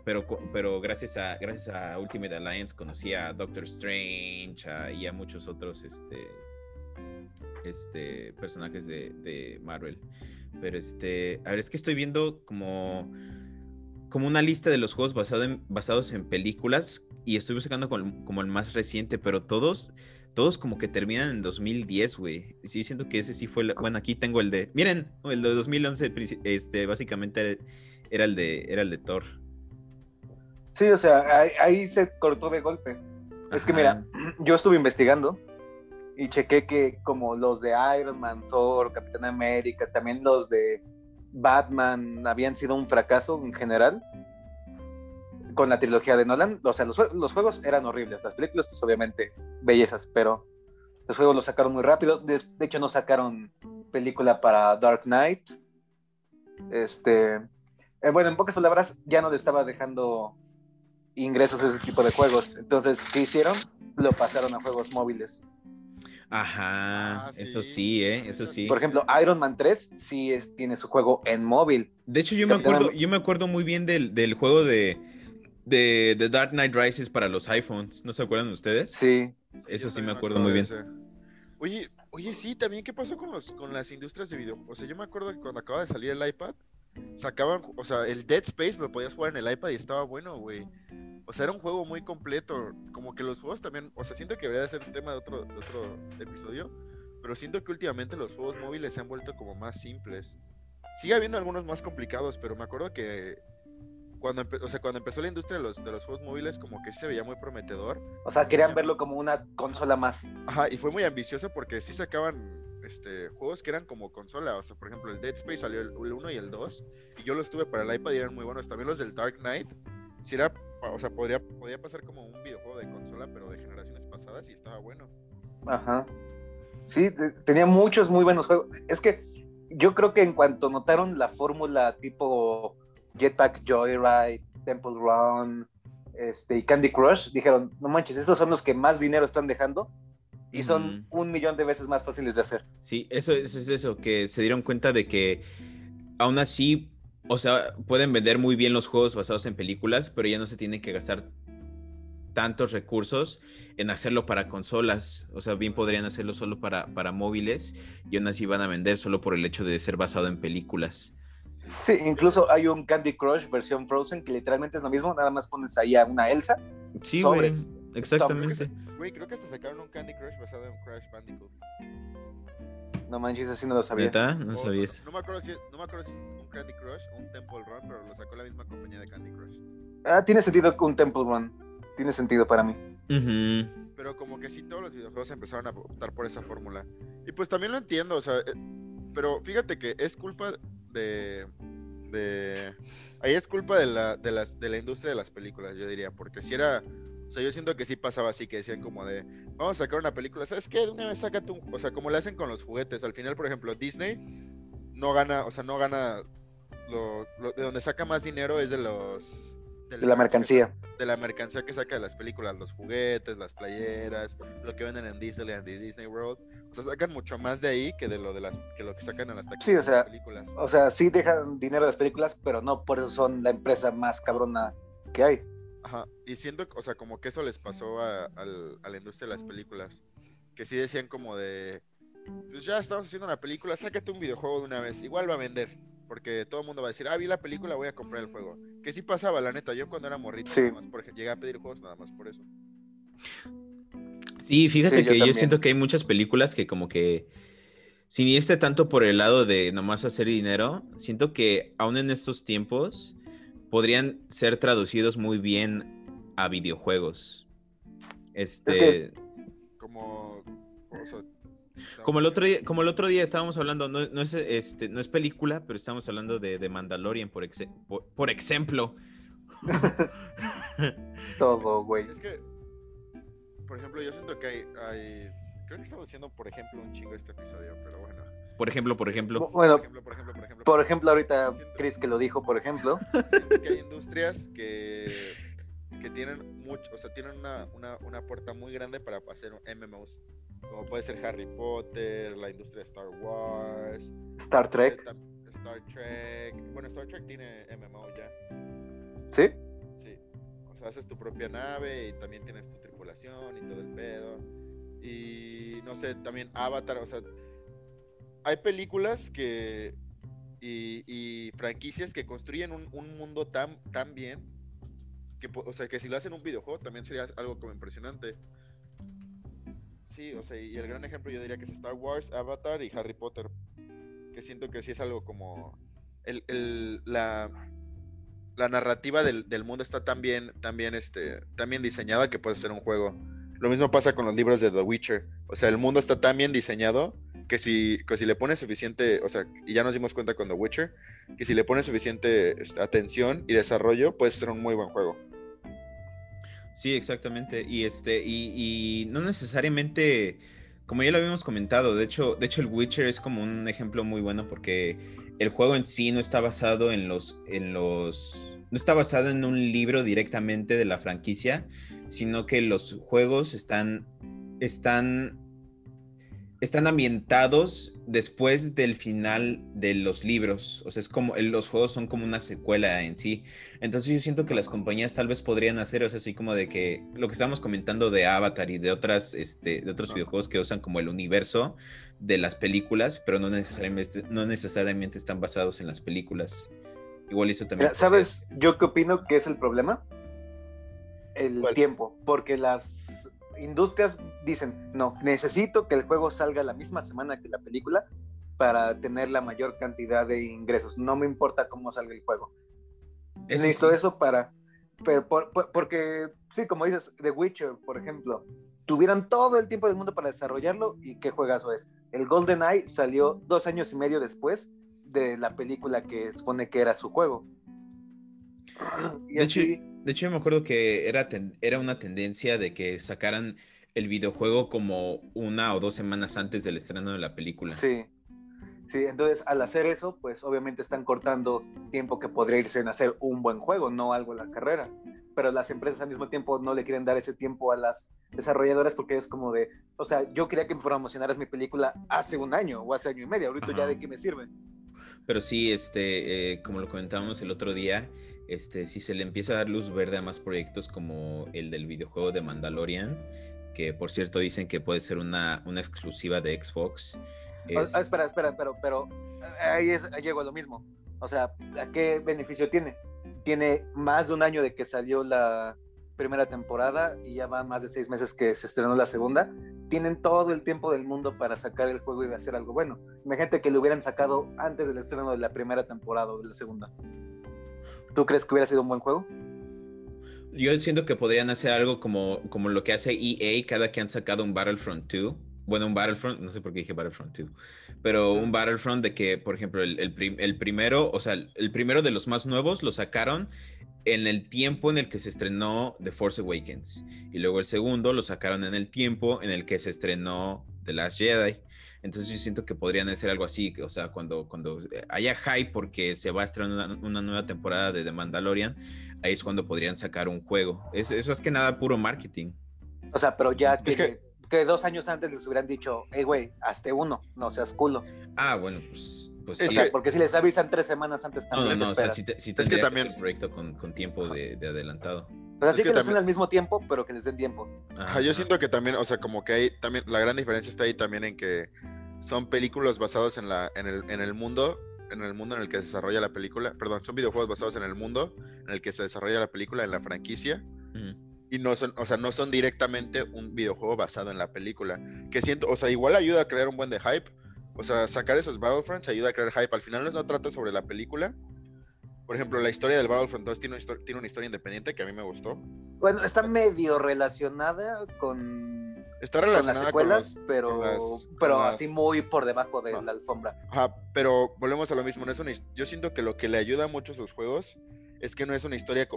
Pero, pero gracias, a, gracias a Ultimate Alliance conocí a Doctor Strange y a muchos otros este, este, personajes de, de Marvel. Pero este, a ver, es que estoy viendo como como una lista de los juegos basado en, basados en películas y estoy buscando como, el más reciente, pero todos, todos como que terminan en 2010, güey. Sí, siento que ese sí fue, bueno, aquí tengo el de, miren, el de 2011, este, básicamente era el de, era el de Thor. Sí, o sea, ahí, se cortó de golpe. Es que mira, yo estuve investigando y chequé que como los de Iron Man, Thor, Capitán América, también los de Batman habían sido un fracaso en general con la trilogía de Nolan. O sea, los, juegos eran horribles, las películas pues obviamente bellezas, pero los juegos los sacaron muy rápido. De, hecho no sacaron película para Dark Knight. Este, eh, bueno, en pocas palabras ya no le estaba dejando ingresos a ese tipo de juegos. Entonces, ¿qué hicieron? Lo pasaron a juegos móviles. Ajá, ah, eso sí, ¿eh? Eso sí. Por ejemplo, Iron Man 3 sí es, tiene su juego en móvil. De hecho, yo me acuerdo, yo me acuerdo muy bien del, juego de, de, Dark Knight Rises para los iPhones. ¿No se acuerdan ustedes? Sí. Eso sí me acuerdo muy bien. Oye, oye, sí, también qué pasó con los con las industrias de video. O sea, yo me acuerdo que cuando acaba de salir el iPad, sacaban, o sea, el Dead Space lo podías jugar en el iPad y estaba bueno, güey. O sea, era un juego muy completo. Como que los juegos también. O sea, siento que debería ser un tema de otro, de otro episodio. Pero siento que últimamente los juegos móviles se han vuelto como más simples. Sigue habiendo algunos más complicados, pero me acuerdo que cuando, o sea, cuando empezó la industria de los, de los juegos móviles, como que se veía muy prometedor. O sea, querían verlo como una consola más. Ajá, y fue muy ambicioso porque sí sacaban este, juegos que eran como consola. O sea, por ejemplo, el Dead Space salió el, 1 y el 2. Y yo los tuve para el iPad y eran muy buenos. También los del Dark Knight. Si era, o sea, podría, podía pasar como un videojuego de consola, pero de generaciones pasadas y estaba bueno. Ajá. Sí, tenía muchos muy buenos juegos. Es que yo creo que en cuanto notaron la fórmula tipo Jetpack Joyride, Temple Run este, y Candy Crush, dijeron, no manches, estos son los que más dinero están dejando y son un millón de veces más fáciles de hacer. Sí, eso, es eso, que se dieron cuenta de que aún así, o sea, pueden vender muy bien los juegos basados en películas, pero ya no se tienen que gastar tantos recursos en hacerlo para consolas. O sea, bien podrían hacerlo solo para, para móviles y aún así van a vender solo por el hecho de ser basado en películas. Sí, incluso hay un Candy Crush versión Frozen que literalmente es lo mismo, nada más pones ahí a una Elsa. Sí, sobres, exactamente. Güey, creo que hasta sacaron un Candy Crush basado en Crash Bandicoot. No manches, así no lo sabía. No sabías. No, me acuerdo si, no me acuerdo si un Candy Crush o un Temple Run, pero lo sacó la misma compañía de Candy Crush. Ah, tiene sentido un Temple Run. Tiene sentido para mí. Pero como que sí, todos los videojuegos empezaron a optar por esa fórmula. Y pues también lo entiendo, o sea, eh, pero fíjate que es culpa de. de ahí es culpa de la, de, las, de la industria de las películas, yo diría, porque si era o sea, yo siento que sí pasaba así, que decían como de, vamos a sacar una película, ¿sabes qué? De una vez sácate un... O sea, como le hacen con los juguetes. Al final, por ejemplo, Disney no gana, o sea, no gana... Lo, de donde saca más dinero es de los... De, la mercancía. de la mercancía que saca de las películas, los juguetes, las playeras, lo que venden en Disneyland y Disney World. O sea, sacan mucho más de ahí que de lo de las que lo que sacan en las sí, o sea, películas. O sea, sí dejan dinero de las películas, pero no por eso son la empresa más cabrona que hay. Ajá, y siento, o sea, como que eso les pasó a, la industria de las películas. Que sí decían como de, pues ya estamos haciendo una película, sácate un videojuego de una vez, igual va a vender. Porque todo el mundo va a decir, ah, vi la película, voy a comprar el juego. Que sí pasaba, la neta, yo cuando era morrito, nada más por, llegué a pedir juegos nada más por eso. Sí, fíjate que yo, siento que hay muchas películas que como que sin irse tanto por el lado de nomás hacer dinero, siento que aún en estos tiempos podrían ser traducidos muy bien a videojuegos. Este. como. como el otro día, como el otro día estábamos hablando, no, es este, no es película, pero estamos hablando de, Mandalorian, por, por, ejemplo. Todo, güey. Es que, por ejemplo, yo siento que hay, hay, Creo que estamos haciendo, por ejemplo, un chingo este episodio, pero bueno. Por ejemplo, por ejemplo. Bueno, por ejemplo, ahorita Chris que lo dijo, por ejemplo. que hay industrias que, que tienen mucho, o sea, tienen una, una, una puerta muy grande para hacer MMOs. Como puede ser Harry Potter, la industria de Star Wars, Star Trek. Star Trek. Bueno, Star Trek tiene MMO ya. ¿Sí? Sí. O sea, haces tu propia nave y también tienes tu tripulación y todo el pedo. Y no sé, también Avatar, o sea, hay películas que y, franquicias que construyen un, mundo tan, tan bien que, o sea, que si lo hacen un videojuego también sería algo como impresionante. Sí, o sea, y el gran ejemplo yo diría que es Star Wars, Avatar y Harry Potter. Que siento que sí es algo como. La narrativa del, mundo está tan bien, este, tan bien diseñada que puede ser un juego. Lo mismo pasa con los libros de The Witcher. O sea, el mundo está tan bien diseñado que si, si le pones suficiente, o sea, y ya nos dimos cuenta con The Witcher, que si le pones suficiente este, atención y desarrollo, puede ser un muy buen juego. Sí, exactamente. Y este, y, no necesariamente, como ya lo habíamos comentado, de hecho, de hecho, el Witcher es como un ejemplo muy bueno porque el juego en sí no está basado en los, en los, no está basado en un libro directamente de la franquicia, sino que los juegos están, están están ambientados después del final de los libros. O sea, es como los juegos son como una secuela en sí. Entonces yo siento que las compañías tal vez podrían hacer, o sea, así como de que lo que estábamos comentando de Avatar y de otras, este, de otros videojuegos que usan como el universo de las películas, pero no necesariamente, no necesariamente están basados en las películas. Igual eso también. ¿Sabes yo qué opino que es el problema? el tiempo, porque las industrias dicen, no, necesito que el juego salga la misma semana que la película para tener la mayor cantidad de ingresos. No me importa cómo salga el juego. Necesito eso para... porque, sí, como dices, The Witcher, por ejemplo, tuvieron todo el tiempo del mundo para desarrollarlo y qué juegazo es. El Golden Eye salió dos años y medio después de la película que supone que era su juego. de, hecho, de hecho, me acuerdo que era, era una tendencia de que sacaran el videojuego como una o dos semanas antes del estreno de la película. Sí. Sí, entonces al hacer eso, pues obviamente están cortando tiempo que podría irse en hacer un buen juego, no algo en la carrera. Pero las empresas al mismo tiempo no le quieren dar ese tiempo a las desarrolladoras porque es como de, o sea, yo quería que me promocionaras mi película hace un año o hace año y medio, ahorita ya de qué me sirve. Pero sí, este, eh, como lo comentábamos el otro día, este, si se le empieza a dar luz verde a más proyectos como el del videojuego de Mandalorian, que por cierto dicen que puede ser una, una exclusiva de Xbox. Ah, espera, espera, pero, pero ahí, es, llego a lo mismo. O sea, ¿a qué beneficio tiene? Tiene más de un año de que salió la primera temporada y ya van más de seis meses que se estrenó la segunda. Tienen todo el tiempo del mundo para sacar el juego y hacer algo bueno. Imagínate que lo hubieran sacado antes del estreno de la primera temporada o de la segunda. ¿Tú crees que hubiera sido un buen juego? Yo siento que podrían hacer algo como, como lo que hace EA cada que han sacado un Battlefront 2 bueno, un Battlefront, no sé por qué dije Battlefront 2, pero un Battlefront de que, por ejemplo, el, primero, o sea, el primero de los más nuevos lo sacaron en el tiempo en el que se estrenó The Force Awakens. Y luego el segundo lo sacaron en el tiempo en el que se estrenó The Last Jedi. Entonces yo siento que podrían hacer algo así, o sea, cuando, cuando haya hype porque se va a estrenar una, nueva temporada de The Mandalorian, ahí es cuando podrían sacar un juego. Eso es más que nada puro marketing. O sea, pero ya que que dos años antes les hubieran dicho, hey, güey, hazte uno, no seas culo. Ah, bueno, pues. pues sí. porque si les avisan tres semanas antes también. No, no, o sea, si, es que también. el proyecto con, con tiempo de, de, adelantado. Pero así que, les den al mismo tiempo, pero que les den tiempo. Ajá, yo siento que también, o sea, como que hay también, la gran diferencia está ahí también en que son películas basadas en, la, en, el, en el mundo, en el mundo en el que se desarrolla la película, perdón, son videojuegos basados en el mundo en el que se desarrolla la película, en la franquicia y no son, o sea, no son directamente un videojuego basado en la película. Que siento, o sea, igual ayuda a crear un buen de hype. O sea, sacar esos Battlefronts ayuda a crear hype. Al final no trata sobre la película. Por ejemplo, la historia del Battlefront 2 tiene, tiene una historia independiente que a mí me gustó. Bueno, está medio relacionada con, está relacionada con las secuelas, pero, pero así muy por debajo de la alfombra. Ajá, pero volvemos a lo mismo. No es una, yo siento que lo que le ayuda mucho a sus juegos es que no es una historia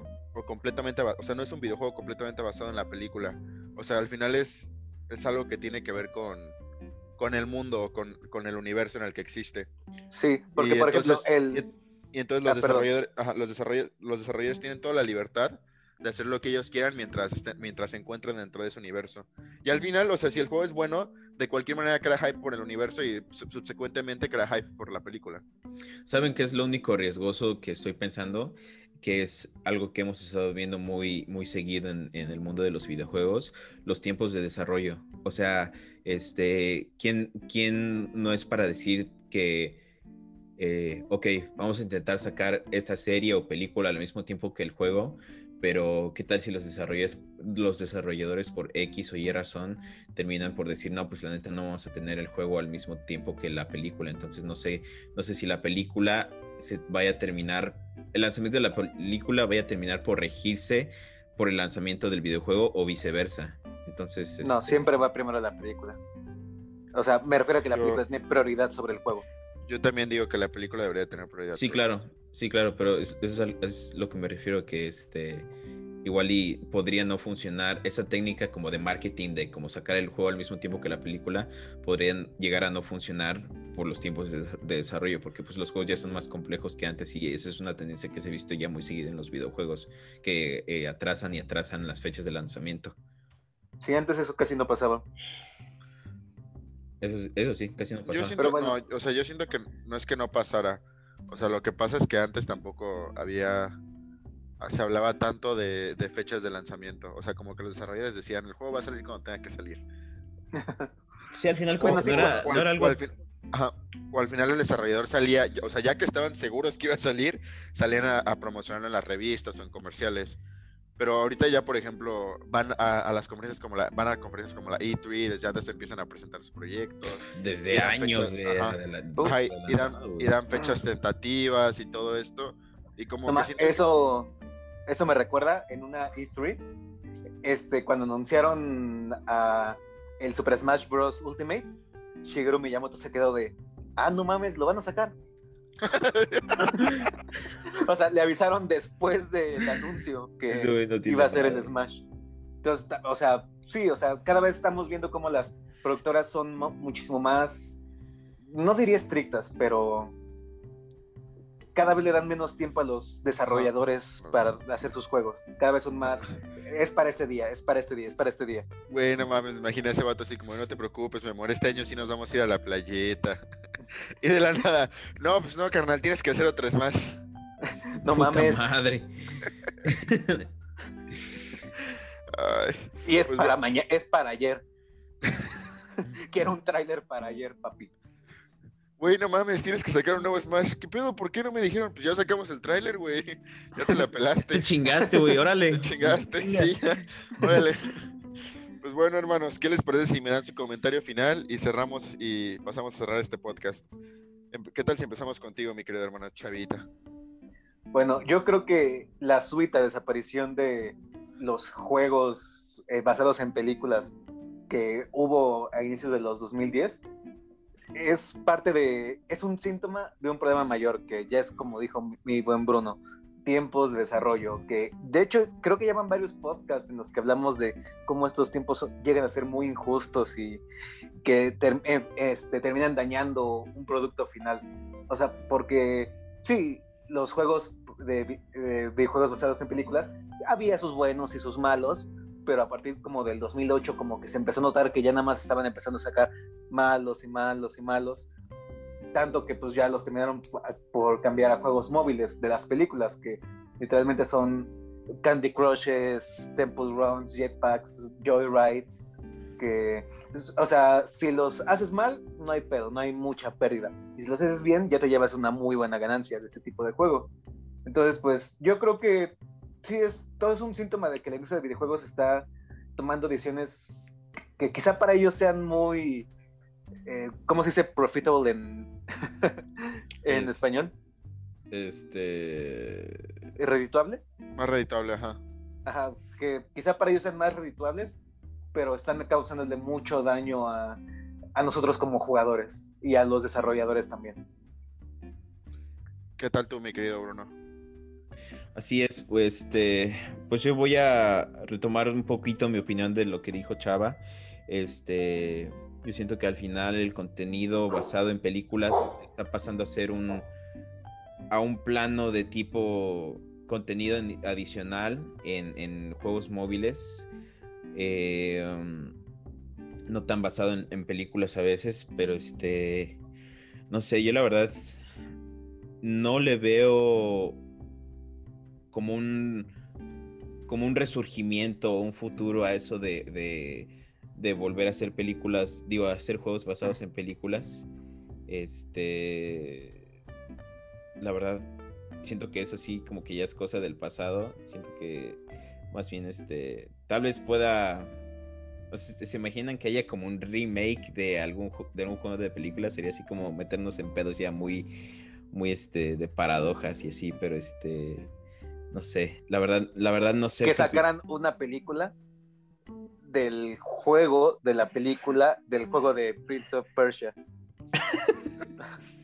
completamente, o sea, no es un videojuego completamente basado en la película. O sea, al final es, es algo que tiene que ver con, con el mundo, con, con el universo en el que existe. Sí, porque por ejemplo, el... Y, entonces los, ah, desarrolladores, los, desarrolladores, los desarrolladores tienen toda la libertad de hacer lo que ellos quieran mientras, mientras se encuentren dentro de ese universo. Y al final, o sea, si el juego es bueno, de cualquier manera crea hype por el universo y subsecuentemente crea hype por la película. ¿Saben qué es lo único riesgoso que estoy pensando? Que es algo que hemos estado viendo muy, muy seguido en, el mundo de los videojuegos, los tiempos de desarrollo. O sea, este, ¿quién, quién no es para decir que eh, ok, vamos a intentar sacar esta serie o película al mismo tiempo que el juego, pero ¿qué tal si los desarrolladores, los desarrolladores por X o Y razón terminan por decir, no, pues la neta no vamos a tener el juego al mismo tiempo que la película? Entonces no sé, no sé si la película se vaya a terminar, el lanzamiento de la película vaya a terminar por regirse por el lanzamiento del videojuego o viceversa. Entonces... No, este siempre va primero la película. O sea, me refiero a que la película tiene prioridad sobre el juego. Yo también digo que la película debería tener prioridad. Sí, claro, sí, claro, pero eso es, lo que me refiero que este igual y podría no funcionar esa técnica como de marketing de como sacar el juego al mismo tiempo que la película podrían llegar a no funcionar por los tiempos de, desarrollo porque pues los juegos ya son más complejos que antes y esa es una tendencia que se ha visto ya muy seguida en los videojuegos que eh, atrasan y atrasan las fechas de lanzamiento. Sí, antes eso casi no pasaba. Eso, sí, casi no pasaba. Yo siento, no, o sea, yo siento que no es que no pasara. O sea, lo que pasa es que antes tampoco había. Se hablaba tanto de, fechas de lanzamiento. O sea, como que los desarrolladores decían: el juego va a salir cuando tenga que salir. sí, al final, como no, era, algo. O al, final el desarrollador salía, o sea, ya que estaban seguros que iba a salir, salían a, a promocionarlo en las revistas o en comerciales pero ahorita ya, por ejemplo, van a, las conferencias como la, van a conferencias como la E3, desde antes empiezan a presentar sus proyectos. Desde años de, y, dan, fechas tentativas y todo esto. Y como eso, eso me recuerda en una E3, este, cuando anunciaron a el Super Smash Bros. Ultimate, Shigeru Miyamoto se quedó de, ah, no mames, lo van a sacar. o sea, le avisaron después del anuncio que iba a ser en Smash. Entonces, o sea, sí, o sea, cada vez estamos viendo cómo las productoras son muchísimo más, no diría estrictas, pero cada vez le dan menos tiempo a los desarrolladores para hacer sus juegos. Cada vez son más, es para este día, es para este día, es para este día. Bueno, mames, imagina ese vato así como, no te preocupes, mi amor, este año sí nos vamos a ir a la playeta. Y de la nada, no, pues no, carnal, tienes que hacer otro Smash. no mames. madre. y es pues para mañana, es para ayer. Quiero un tráiler para ayer, papi. Güey, no mames, tienes que sacar un nuevo Smash. ¿Qué pedo? ¿Por qué no me dijeron? Pues ya sacamos el tráiler, güey. Ya te la pelaste. Te chingaste, güey, órale. Te chingaste, sí. Órale. Pues bueno, hermanos, ¿qué les parece si me dan su comentario final y cerramos y pasamos a cerrar este podcast? Em, ¿Qué tal si empezamos contigo, mi querida hermana Chavita? Bueno, yo creo que la súbita desaparición de los juegos eh, basados en películas que hubo a inicios de los 2010 es parte de, es un síntoma de un problema mayor que ya es como dijo mi, buen Bruno, tiempos de desarrollo, que de hecho creo que llevan varios podcasts en los que hablamos de cómo estos tiempos llegan a ser muy injustos y que eh, este, terminan dañando un producto final. O sea, porque sí, los juegos de, de videojuegos basados en películas, había sus buenos y sus malos, pero a partir como del 2008 como que se empezó a notar que ya nada más estaban empezando a sacar malos y malos y malos, tanto que pues ya los terminaron por cambiar a juegos móviles de las películas, que literalmente son Candy Crushes, Temple Runs, Jetpacks, Joyrides, que, pues, o sea, si los haces mal, no hay pedo, no hay mucha pérdida. Y si los haces bien, ya te llevas una muy buena ganancia de este tipo de juego. Entonces, pues yo creo que sí, es, todo es un síntoma de que la industria de videojuegos está tomando decisiones que quizá para ellos sean muy, eh, ¿cómo se dice profitable en, en español? Este... ¿Redituable? Más redituable, ajá. Ajá, que quizá para ellos sean más redituables, pero están causándole mucho daño a, a nosotros como jugadores y a los desarrolladores también. ¿Qué tal tú, mi querido Bruno? Así es, pues, este, pues yo voy a retomar un poquito mi opinión de lo que dijo Chava. Este, yo siento que al final el contenido basado en películas está pasando a ser un a un plano de tipo contenido adicional en, juegos móviles. Um, no tan basado en, en, películas a veces, pero este, no sé, yo la verdad no le veo como un, como un resurgimiento, un futuro a eso de, volver a hacer películas, digo, a hacer juegos basados en películas. Este, la verdad, siento que eso sí, como que ya es cosa del pasado. Siento que más bien, este, tal vez pueda ¿Se imaginan que haya como un remake de algún, de algún juego de películas? Sería así como meternos en pedos ya muy, muy este, de paradojas y así, pero este, no sé, la verdad, la verdad no sé. Que sacaran una película del juego, de la película, del juego de Prince of Persia.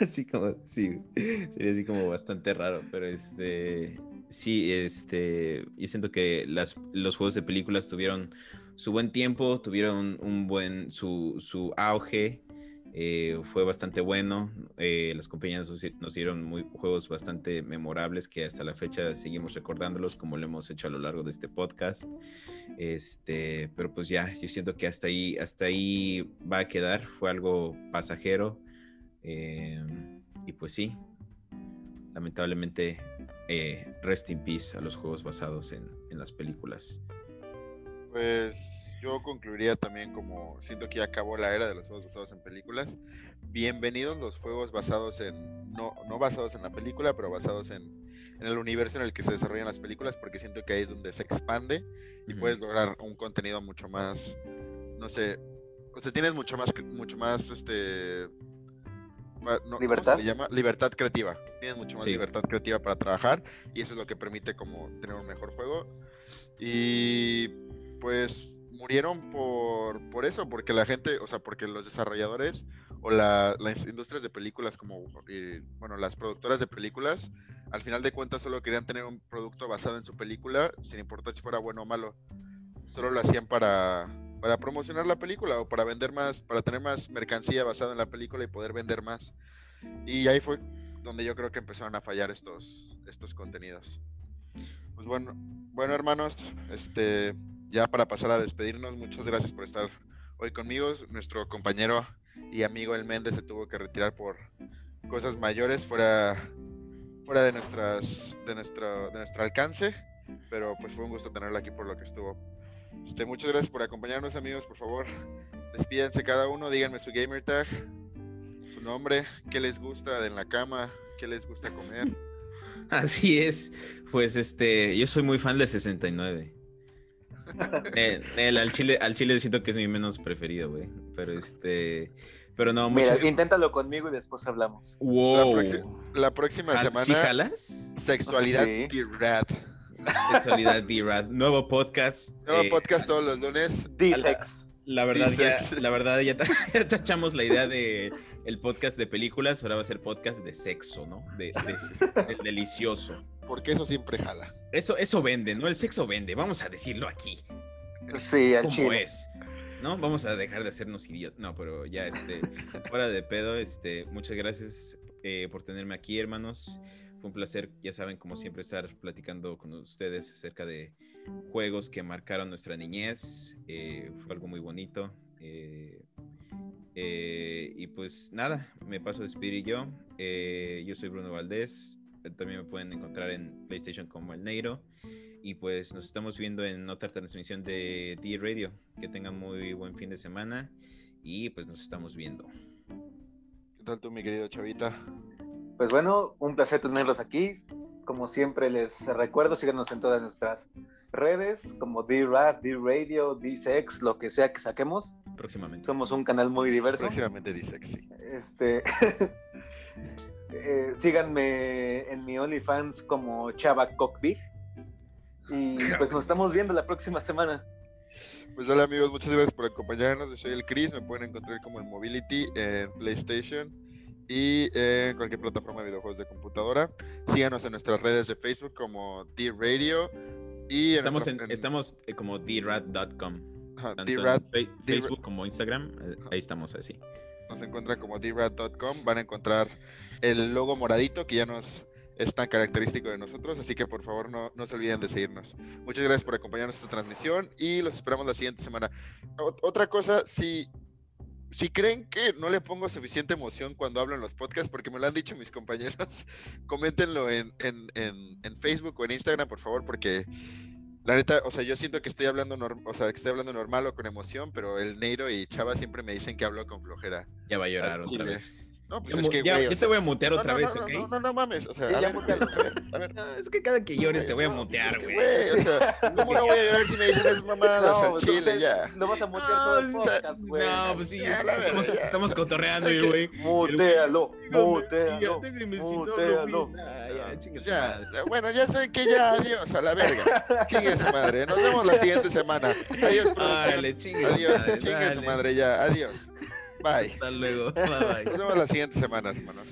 así como, sí, sería así como bastante raro, pero este, sí, este, yo siento que las, los juegos de películas tuvieron su buen tiempo, tuvieron un buen, su, su auge, eh, fue bastante bueno. Eh, las compañías nos, dieron muy, juegos bastante memorables que hasta la fecha seguimos recordándolos como lo hemos hecho a lo largo de este podcast. Este, pero pues ya, yo siento que hasta ahí, hasta ahí va a quedar. Fue algo pasajero. Eh, y pues sí, lamentablemente, rest in peace a los juegos basados en, en las películas. Pues yo concluiría también como siento que ya acabó la era de los juegos basados en películas. Bienvenidos los juegos basados en, no, no basados en la película, pero basados en, en el universo en el que se desarrollan las películas, porque siento que ahí es donde se expande y puedes lograr un contenido mucho más, no sé, o sea, tienes mucho más, mucho más, este... pa- no, ¿cómo se ¿Libertad? le llama? Libertad creativa. Tienes mucho más Sí. libertad creativa para trabajar y eso es lo que permite como tener un mejor juego. Y pues murieron por, por eso, porque la gente, o sea, porque los desarrolladores o la- las industrias de películas como, eh, bueno, las productoras de películas, al final de cuentas solo querían tener un producto basado en su película, sin importar si fuera bueno o malo. Solo lo hacían para, para promocionar la película o para vender más, para tener más mercancía basada en la película y poder vender más. Y ahí fue donde yo creo que empezaron a fallar estos, estos contenidos. Pues bueno, bueno hermanos, este, ya para pasar a despedirnos, muchas gracias por estar hoy conmigo. Nuestro compañero y amigo El Méndez se tuvo que retirar por cosas mayores fuera, fuera de, nuestras, de, nuestro, de nuestro alcance, pero pues fue un gusto tenerlo aquí por lo que estuvo. Este, muchas gracias por acompañarnos amigos, por favor, despídense cada uno, díganme su gamer tag, su nombre, qué les gusta en la cama, qué les gusta comer. Así es. Pues este, yo soy muy fan del 69. Eh, el- al chile, al chile siento que es mi menos preferido, güey. Pero este, pero no, Mira, muchas- inténtalo conmigo y después hablamos. Wow. La próxima Jal- semana, ¿Sí jalas? sexualidad Sí. T-Rad. Sexualidad B-Rad. Nuevo podcast. Nuevo eh, podcast todos los lunes. D-Sex. La verdad, ya, la verdad ya, ta- ya tachamos la idea de el podcast de películas, ahora va a ser podcast de sexo, ¿no? De, de- del delicioso. Porque eso siempre jala. Eso, eso vende, ¿no? El sexo vende, vamos a decirlo aquí. Sí, al chile. es. ¿No? Vamos a dejar de hacernos idiotas. No, pero ya, este, fuera de pedo, este, muchas gracias eh, por tenerme aquí, hermanos. Fue un placer, ya saben, como siempre, estar platicando con ustedes acerca de juegos que marcaron nuestra niñez. Eh, fue algo muy bonito. Eh, eh, y pues nada, me paso a despedir yo. Eh, yo soy Bruno Valdés. También me pueden encontrar en PlayStation como El Neiro. Y pues nos estamos viendo en otra transmisión de D Radio. Que tengan muy buen fin de semana. Y pues nos estamos viendo. ¿Qué tal tú, mi querido Chavita? Pues bueno, un placer tenerlos aquí. Como siempre les recuerdo, síganos en todas nuestras redes, como D-Rap, D-Radio, D-Sex, lo que sea que saquemos. Próximamente. Somos un canal muy diverso. Próximamente que sí. Este, eh, síganme en mi OnlyFans como Chava Cockbig. Y pues nos estamos viendo la próxima semana. Pues hola amigos, muchas gracias por acompañarnos. Yo soy el Chris, me pueden encontrar como el Mobility en PlayStation y en cualquier plataforma de videojuegos de computadora. Síganos en nuestras redes de Facebook como D-Radio y en Estamos, nuestra- en, estamos eh, como Tanto en Fe- Facebook como Instagram. eh, Ahí estamos así. Nos encuentran como drad.com. Van a encontrar el logo moradito que ya nos es tan característico de nosotros, así que por favor no, no se olviden de seguirnos. Muchas gracias por acompañarnos en esta transmisión y los esperamos la siguiente semana. Ot- otra cosa, si, si creen que no le pongo suficiente emoción cuando hablo en los podcasts, porque me lo han dicho mis compañeros, coméntenlo en, en, en, en Facebook o en Instagram, por favor, porque la neta, o sea, yo siento que estoy hablando, o sea, que estoy hablando normal o con emoción, pero el Neiro y Chava siempre me dicen que hablo con flojera. Ya va a llorar otra vez. No, pues Ya, es que, ya- güey, o ya te sea, voy a mutear no, otra no, vez, no, ¿ok? No, no, no mames, o sea, a ya ver, a ver, a ver. No, es que cada que llores te voy a mutear, no, pues güey. es que, güey, o sea, ¿cómo no voy a llorar si me dicen esas mamadas al pues, chile ya? Lo vas a mutear todo el No, podcast, güey. no, pues sí, Ya, estamos, ya. estamos cotorreando, O sea güey. Mutealo, mutealo, no mutealo. Ah, ya, bueno, ya saben que ya, adiós, a la verga. Chingue su madre, nos vemos la siguiente semana. Adiós, producción. Adiós, chingue su madre ya, adiós. Bye. Hasta luego. Bye, bye. Nos vemos la siguiente semana, hermanos.